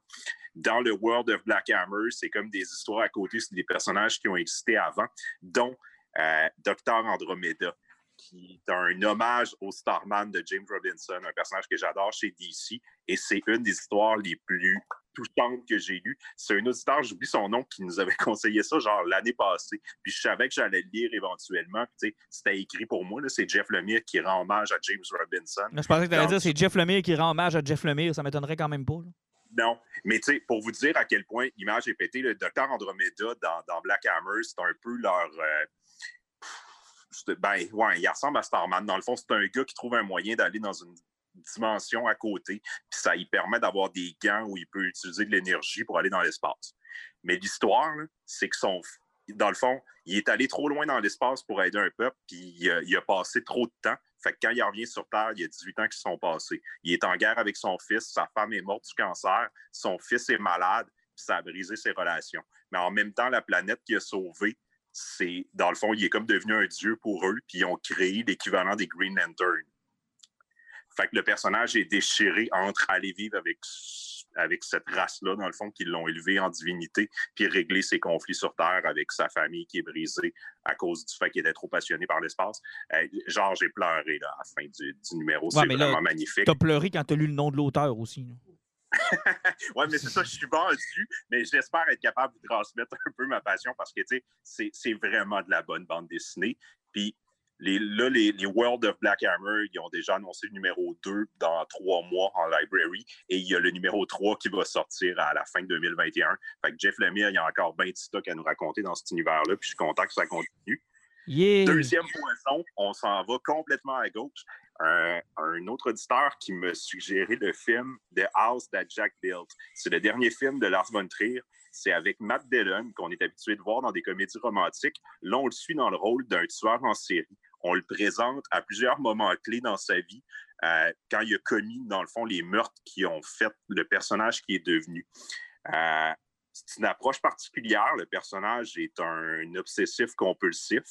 Dans le World of Black Hammer, c'est comme des histoires à côté. C'est des personnages qui ont existé avant, dont euh, Dr. Andromeda qui est un hommage au Starman de James Robinson, un personnage que j'adore chez DC, et c'est une des histoires les plus touchantes que j'ai lues. C'est un auditeur, j'oublie son nom, qui nous avait conseillé ça genre l'année passée, puis je savais que j'allais le lire éventuellement, puis tu sais, c'était écrit pour moi, c'est Jeff Lemire qui rend hommage à James Robinson. Là, je pensais que tu allais dire c'est Jeff Lemire qui rend hommage à Jeff Lemire. Ça m'étonnerait quand même pas. là. Non, mais tu sais, pour vous dire à quel point l'image est pétée, le docteur Andromeda dans, dans Black Hammer, c'est un peu leur. euh, ben, ouais, il ressemble à Starman. Dans le fond, c'est un gars qui trouve un moyen d'aller dans une dimension à côté, puis ça lui permet d'avoir des gants où il peut utiliser de l'énergie pour aller dans l'espace. Mais l'histoire, c'est que son. Dans le fond, il est allé trop loin dans l'espace pour aider un peuple, puis il a, passé trop de temps. Fait que quand il revient sur Terre, il y a 18 ans qui sont passés. Il est en guerre avec son fils, sa femme est morte du cancer, son fils est malade, puis ça a brisé ses relations. Mais en même temps, la planète qu'il a sauvée, c'est, dans le fond, il est comme devenu un dieu pour eux, puis ils ont créé l'équivalent des Green Lantern. Fait que le personnage est déchiré entre aller vivre avec, avec cette race-là, dans le fond, qu'ils l'ont élevé en divinité, puis régler ses conflits sur Terre avec sa famille qui est brisée à cause du fait qu'il était trop passionné par l'espace. Euh, genre, j'ai pleuré là, à la fin du, du numéro. Ouais, c'est là, vraiment magnifique. T'as pleuré quand t'as lu le nom de l'auteur aussi. là. Oui, mais c'est ça, je suis vendu, mais j'espère être capable de transmettre un peu ma passion parce que, tu sais, c'est- vraiment de la bonne bande dessinée. Puis les, là, les, les World of Black Hammer, ils ont déjà annoncé le numéro 2 dans trois mois en library et il y a le numéro 3 qui va sortir à la fin de 2021. Fait que Jeff Lemire, il y a encore 20 stock à nous raconter dans cet univers-là, puis je suis content que ça continue. Yeah! Deuxième poisson, on s'en va complètement à gauche. Un, autre auditeur qui me suggérait le film The House That Jack Built. C'est le dernier film de Lars von Trier. C'est avec Matt Dillon, qu'on est habitué de voir dans des comédies romantiques. Là, on le suit dans le rôle d'un tueur en série. On le présente à plusieurs moments clés dans sa vie, euh, quand il a commis, dans le fond, les meurtres qui ont fait le personnage qui est devenu. Euh, c'est une approche particulière. Le personnage est un obsessif compulsif.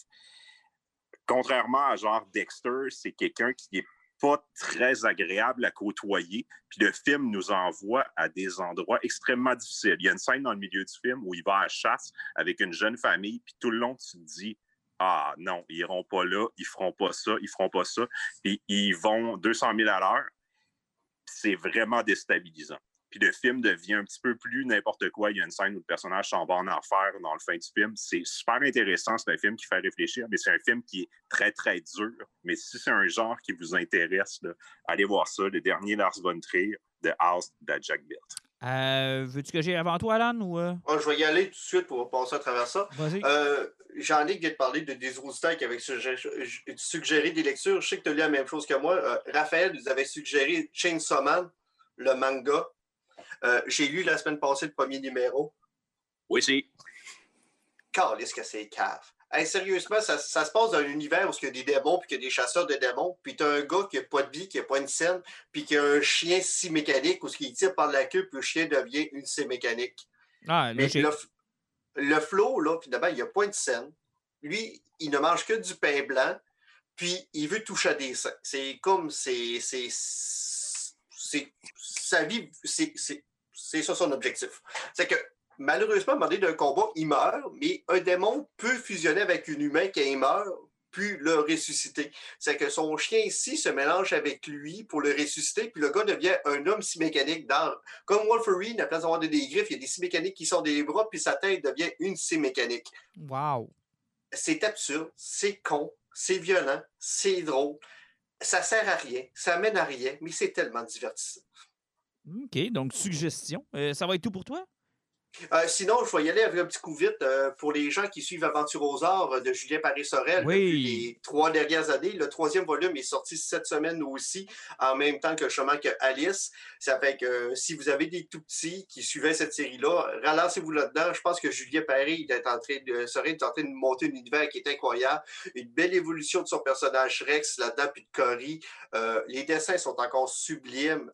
Contrairement à genre Dexter, c'est quelqu'un qui n'est pas très agréable à côtoyer. Puis le film nous envoie à des endroits extrêmement difficiles. Il y a une scène dans le milieu du film où il va à la chasse avec une jeune famille, puis tout le long, tu te dis Ah non, ils iront pas là, ils feront pas ça, ils feront pas ça. Puis ils vont 200 000 à l'heure. C'est vraiment déstabilisant. Puis le film devient un petit peu plus n'importe quoi. Il y a une scène où le personnage s'en va en enfer dans le fin du film. C'est super intéressant. C'est un film qui fait réfléchir, mais c'est un film qui est très, très dur. Mais si c'est un genre qui vous intéresse, là, allez voir ça. Le dernier Lars von Trier, The House That Jack Built. Euh, Veux-tu que j'aille avant toi, Alan? Ou, euh? Je vais y aller tout de suite pour passer à travers ça. Vas-y. Euh, Jean-Luc vient de parler de des qui suggéré, suggéré des lectures. Je sais que tu as lu la même chose que moi. Euh, Raphaël nous avait suggéré Chainsaw Man, le manga. Euh, J'ai lu la semaine passée le premier numéro. Oui, c'est. Calisse que c'est cave. Hey, sérieusement, ça, ça se passe dans un univers où il y a des démons, puis qu'il y a des chasseurs de démons, puis tu as un gars qui n'a pas de vie, qui n'a pas une scène, puis qui a un chien si mécanique où il tire par la queue, puis le chien devient une scie mécanique. Ah, Mais le, le flow, là, puis d'abord, il n'y a pas de scène. Lui, il ne mange que du pain blanc, puis il veut toucher à des seins. C'est comme, c'est, c'est, c'est, sa vie, c'est, c'est, ça son objectif. C'est que, malheureusement, à un moment donné d'un combat, il meurt, mais un démon peut fusionner avec un humain qui meurt, puis le ressusciter. C'est que son chien ici se mélange avec lui pour le ressusciter, puis le gars devient un homme si mécanique dans comme Wolverine, à place d'avoir des griffes, il y a des scie mécaniques qui sortent des bras, puis sa tête devient une scie mécanique. Wow. C'est absurde, c'est con, c'est violent, c'est drôle. Ça sert à rien, ça mène à rien, mais c'est tellement divertissant. OK, donc suggestion. Euh, ça va être tout pour toi? Euh, sinon, je vais y aller avec un petit coup vite euh, pour les gens qui suivent Aventure aux Arts euh, de Julien Paris-Sorel Oui. depuis les trois dernières années. Le troisième volume est sorti cette semaine aussi, en même temps que chemin que Alice. Ça fait que euh, si vous avez des tout petits qui suivaient cette série-là, relancez-vous là-dedans. Je pense que Julien Paris il est en train de, serait en train de monter un univers qui est incroyable. Une belle évolution de son personnage Rex là-dedans, puis de Cory. Les dessins sont encore sublimes.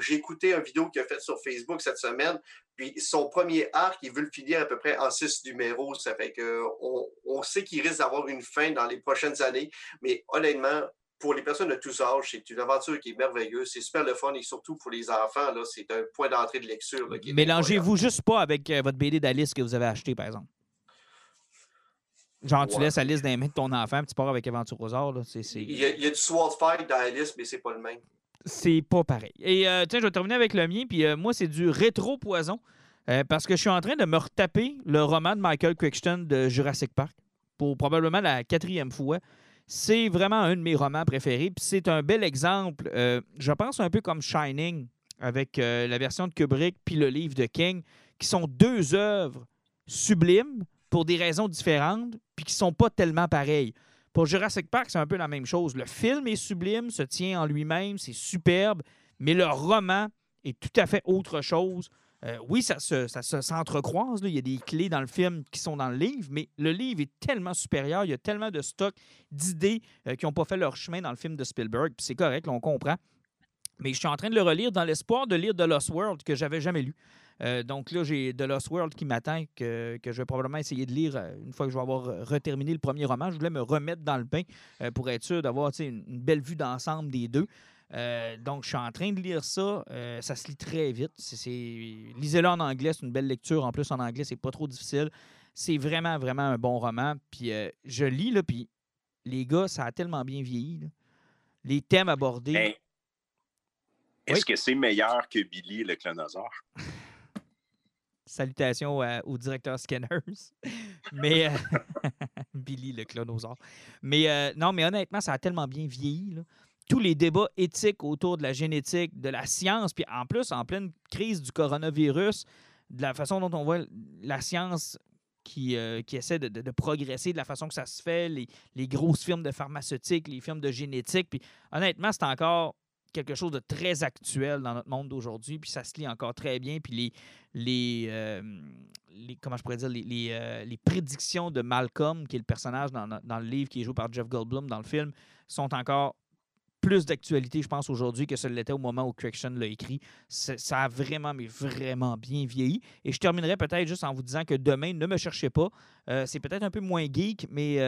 J'ai écouté une vidéo qu'il a faite sur Facebook cette semaine. Puis son premier arc, il veut le finir à peu près en six numéros. Ça fait que on, on sait qu'il risque d'avoir une fin dans les prochaines années. Mais honnêtement, pour les personnes de tous âges, c'est une aventure qui est merveilleuse. C'est super le fun et surtout pour les enfants, là, c'est un point d'entrée de lecture. Mélangez-vous juste pas avec euh, votre BD d'Alice que vous avez acheté, par exemple. Genre, tu laisses Alice dans les mains de ton enfant, puis tu pars avec Aventure aux Arts. là. C'est- c'est-. Il y, a, il y a du sword fight dans la liste, mais c'est pas le même. C'est pas pareil. Et euh, tiens, je vais terminer avec le mien. Puis euh, moi, c'est du rétro-poison. euh, parce que je suis en train de me retaper le roman de Michael Crichton de Jurassic Park pour probablement la quatrième fois. C'est vraiment un de mes romans préférés. Puis c'est un bel exemple, je pense un peu comme Shining avec la version de Kubrick puis le livre de King, qui sont deux œuvres sublimes pour des raisons différentes, puis qui sont pas tellement pareilles. Pour Jurassic Park, c'est un peu la même chose. Le film est sublime, se tient en lui-même, c'est superbe, mais le roman est tout à fait autre chose. Euh, oui, ça se, ça se- s'entrecroise. là. Il y a des clés dans le film qui sont dans le livre, mais le livre est tellement supérieur. Il y a tellement de stock d'idées euh, qui n'ont pas fait leur chemin dans le film de Spielberg. Puis c'est correct, on comprend. Mais je suis en train de le relire dans l'espoir de lire The Lost World que j'avais jamais lu. Euh, donc là, j'ai The Lost World qui m'attend, que, que je vais probablement essayer de lire euh, une fois que je vais avoir euh, reterminé le premier roman. Je voulais me remettre dans le bain euh, pour être sûr d'avoir une, une belle vue d'ensemble des deux. Euh, donc, je suis en train de lire ça. Euh, ça se lit très vite. Lisez-le en anglais, c'est une belle lecture. En plus, en anglais, c'est pas trop difficile. C'est vraiment, vraiment un bon roman. Puis euh, je lis, là, puis les gars, ça a tellement bien vieilli. là. Les thèmes abordés. Hey, Est-ce Oui? que c'est meilleur que Billy le clonosaure? Salutations à- au directeur Scanners. mais euh, Billy le clonosaure. Mais euh, non, mais honnêtement, ça a tellement bien vieilli. Tous les débats éthiques autour de la génétique, de la science, puis en plus, en pleine crise du coronavirus, de la façon dont on voit la science qui, euh, qui essaie de, progresser de la façon que ça se fait, les, les grosses firmes de pharmaceutique, les firmes de génétique. Puis honnêtement, c'est encore quelque chose de très actuel dans notre monde d'aujourd'hui, puis ça se lit encore très bien. Puis les, les, euh, les- comment je pourrais dire, les, euh, les prédictions de Malcolm, qui est le personnage dans, dans le livre qui est joué par Jeff Goldblum dans le film, sont encore plus d'actualité, je pense, aujourd'hui que ce l'était au moment où Correction l'a écrit. Ça a vraiment, mais vraiment bien vieilli. Et je terminerai peut-être juste en vous disant que demain, ne me cherchez pas. Euh, c'est peut-être un peu moins geek, mais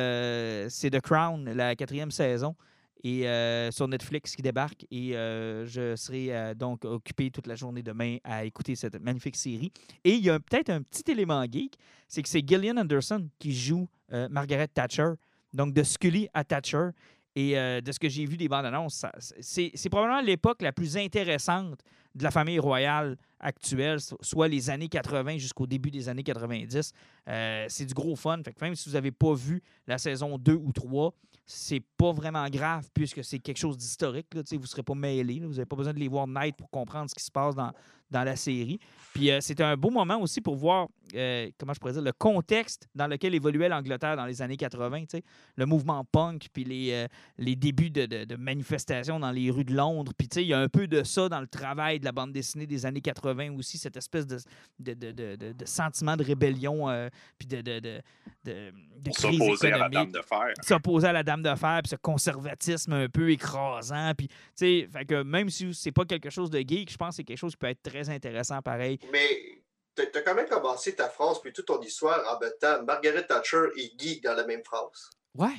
c'est The Crown, la quatrième saison, et euh, sur Netflix qui débarque. Et euh, je serai euh, donc occupé toute la journée demain à écouter cette magnifique série. Et il y a peut-être un petit élément geek, c'est que c'est Gillian Anderson qui joue Margaret Thatcher. Donc de Scully à Thatcher. Et de ce que j'ai vu des bandes annonces, c'est probablement l'époque la plus intéressante de la famille royale actuelle, so- soit les années 80 jusqu'au début des années 90. Euh, c'est du gros fun. Fait que même si vous n'avez pas vu la saison 2 ou 3, c'est pas vraiment grave puisque c'est quelque chose d'historique. Vous ne serez pas mêlés. là. Vous n'avez pas besoin de les voir naître pour comprendre ce qui se passe dans, dans la série. Puis euh, c'est un beau moment aussi pour voir, euh, comment je pourrais dire, le contexte dans lequel évoluait l'Angleterre dans les années 80. tu sais. Le mouvement punk, puis les, euh, les débuts de, de- de manifestations dans les rues de Londres. Puis, il y a un peu de ça dans le travail de la bande dessinée des années 80 aussi, cette espèce de, de, de, sentiment de rébellion, euh, puis de, de, s'opposer à la dame de fer. s'opposer à la dame de fer, puis ce conservatisme un peu écrasant. Puis, tu sais, fait que même si c'est pas quelque chose de geek, je pense que c'est quelque chose qui peut être très intéressant pareil. Mais t'as as quand même commencé ta phrase puis toute ton histoire en mettant Margaret Thatcher et geek dans la même phrase. Ouais. Euh,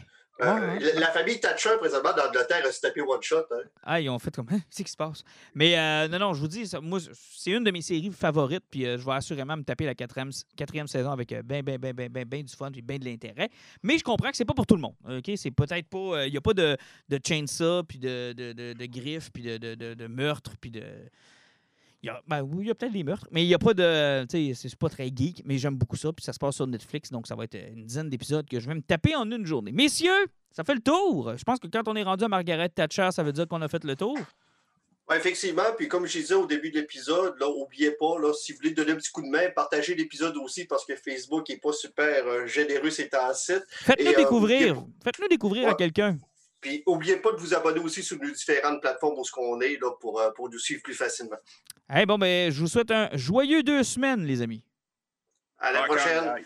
Ouais, ouais. la, la famille Thatcher, présentement, dans l'Angleterre, a se tapé one shot. Hein. Ah, ils ont fait comme, c'est ce qui se passe? Mais euh, non, non, je vous dis, ça, moi, c'est une de mes séries favorites, puis euh, je vais assurément me taper la quatrième, quatrième saison avec ben, ben, ben, ben, ben, ben du fun, puis ben de l'intérêt. Mais je comprends que c'est pas pour tout le monde. OK? C'est peut-être pas. Il n'y a pas de, de chainsaw, puis de, de, de, de griffes, puis de, de, de, de meurtres, puis de. Il y a, ben oui, il y a peut-être des meurtres, mais il n'y a pas de. Tu sais, c'est pas très geek, mais j'aime beaucoup ça. Puis ça se passe sur Netflix, donc ça va être une dizaine d'épisodes que je vais me taper en une journée. Messieurs, ça fait le tour. Je pense que quand on est rendu à Margaret Thatcher, ça veut dire qu'on a fait le tour. Ouais, effectivement, puis comme je disais au début de l'épisode, là, oubliez pas, là, si vous voulez donner un petit coup de main, partagez l'épisode aussi parce que Facebook n'est pas super euh, généreux ces temps-ci. Faites-nous Et, euh, découvrir. Faites-nous découvrir à quelqu'un. Puis oubliez pas de vous abonner aussi sur nos différentes plateformes où ce qu'on est là, pour, euh, pour nous suivre plus facilement. Eh bon, ben, je vous souhaite un joyeux deux semaines, les amis. À la Encore, prochaine. bye.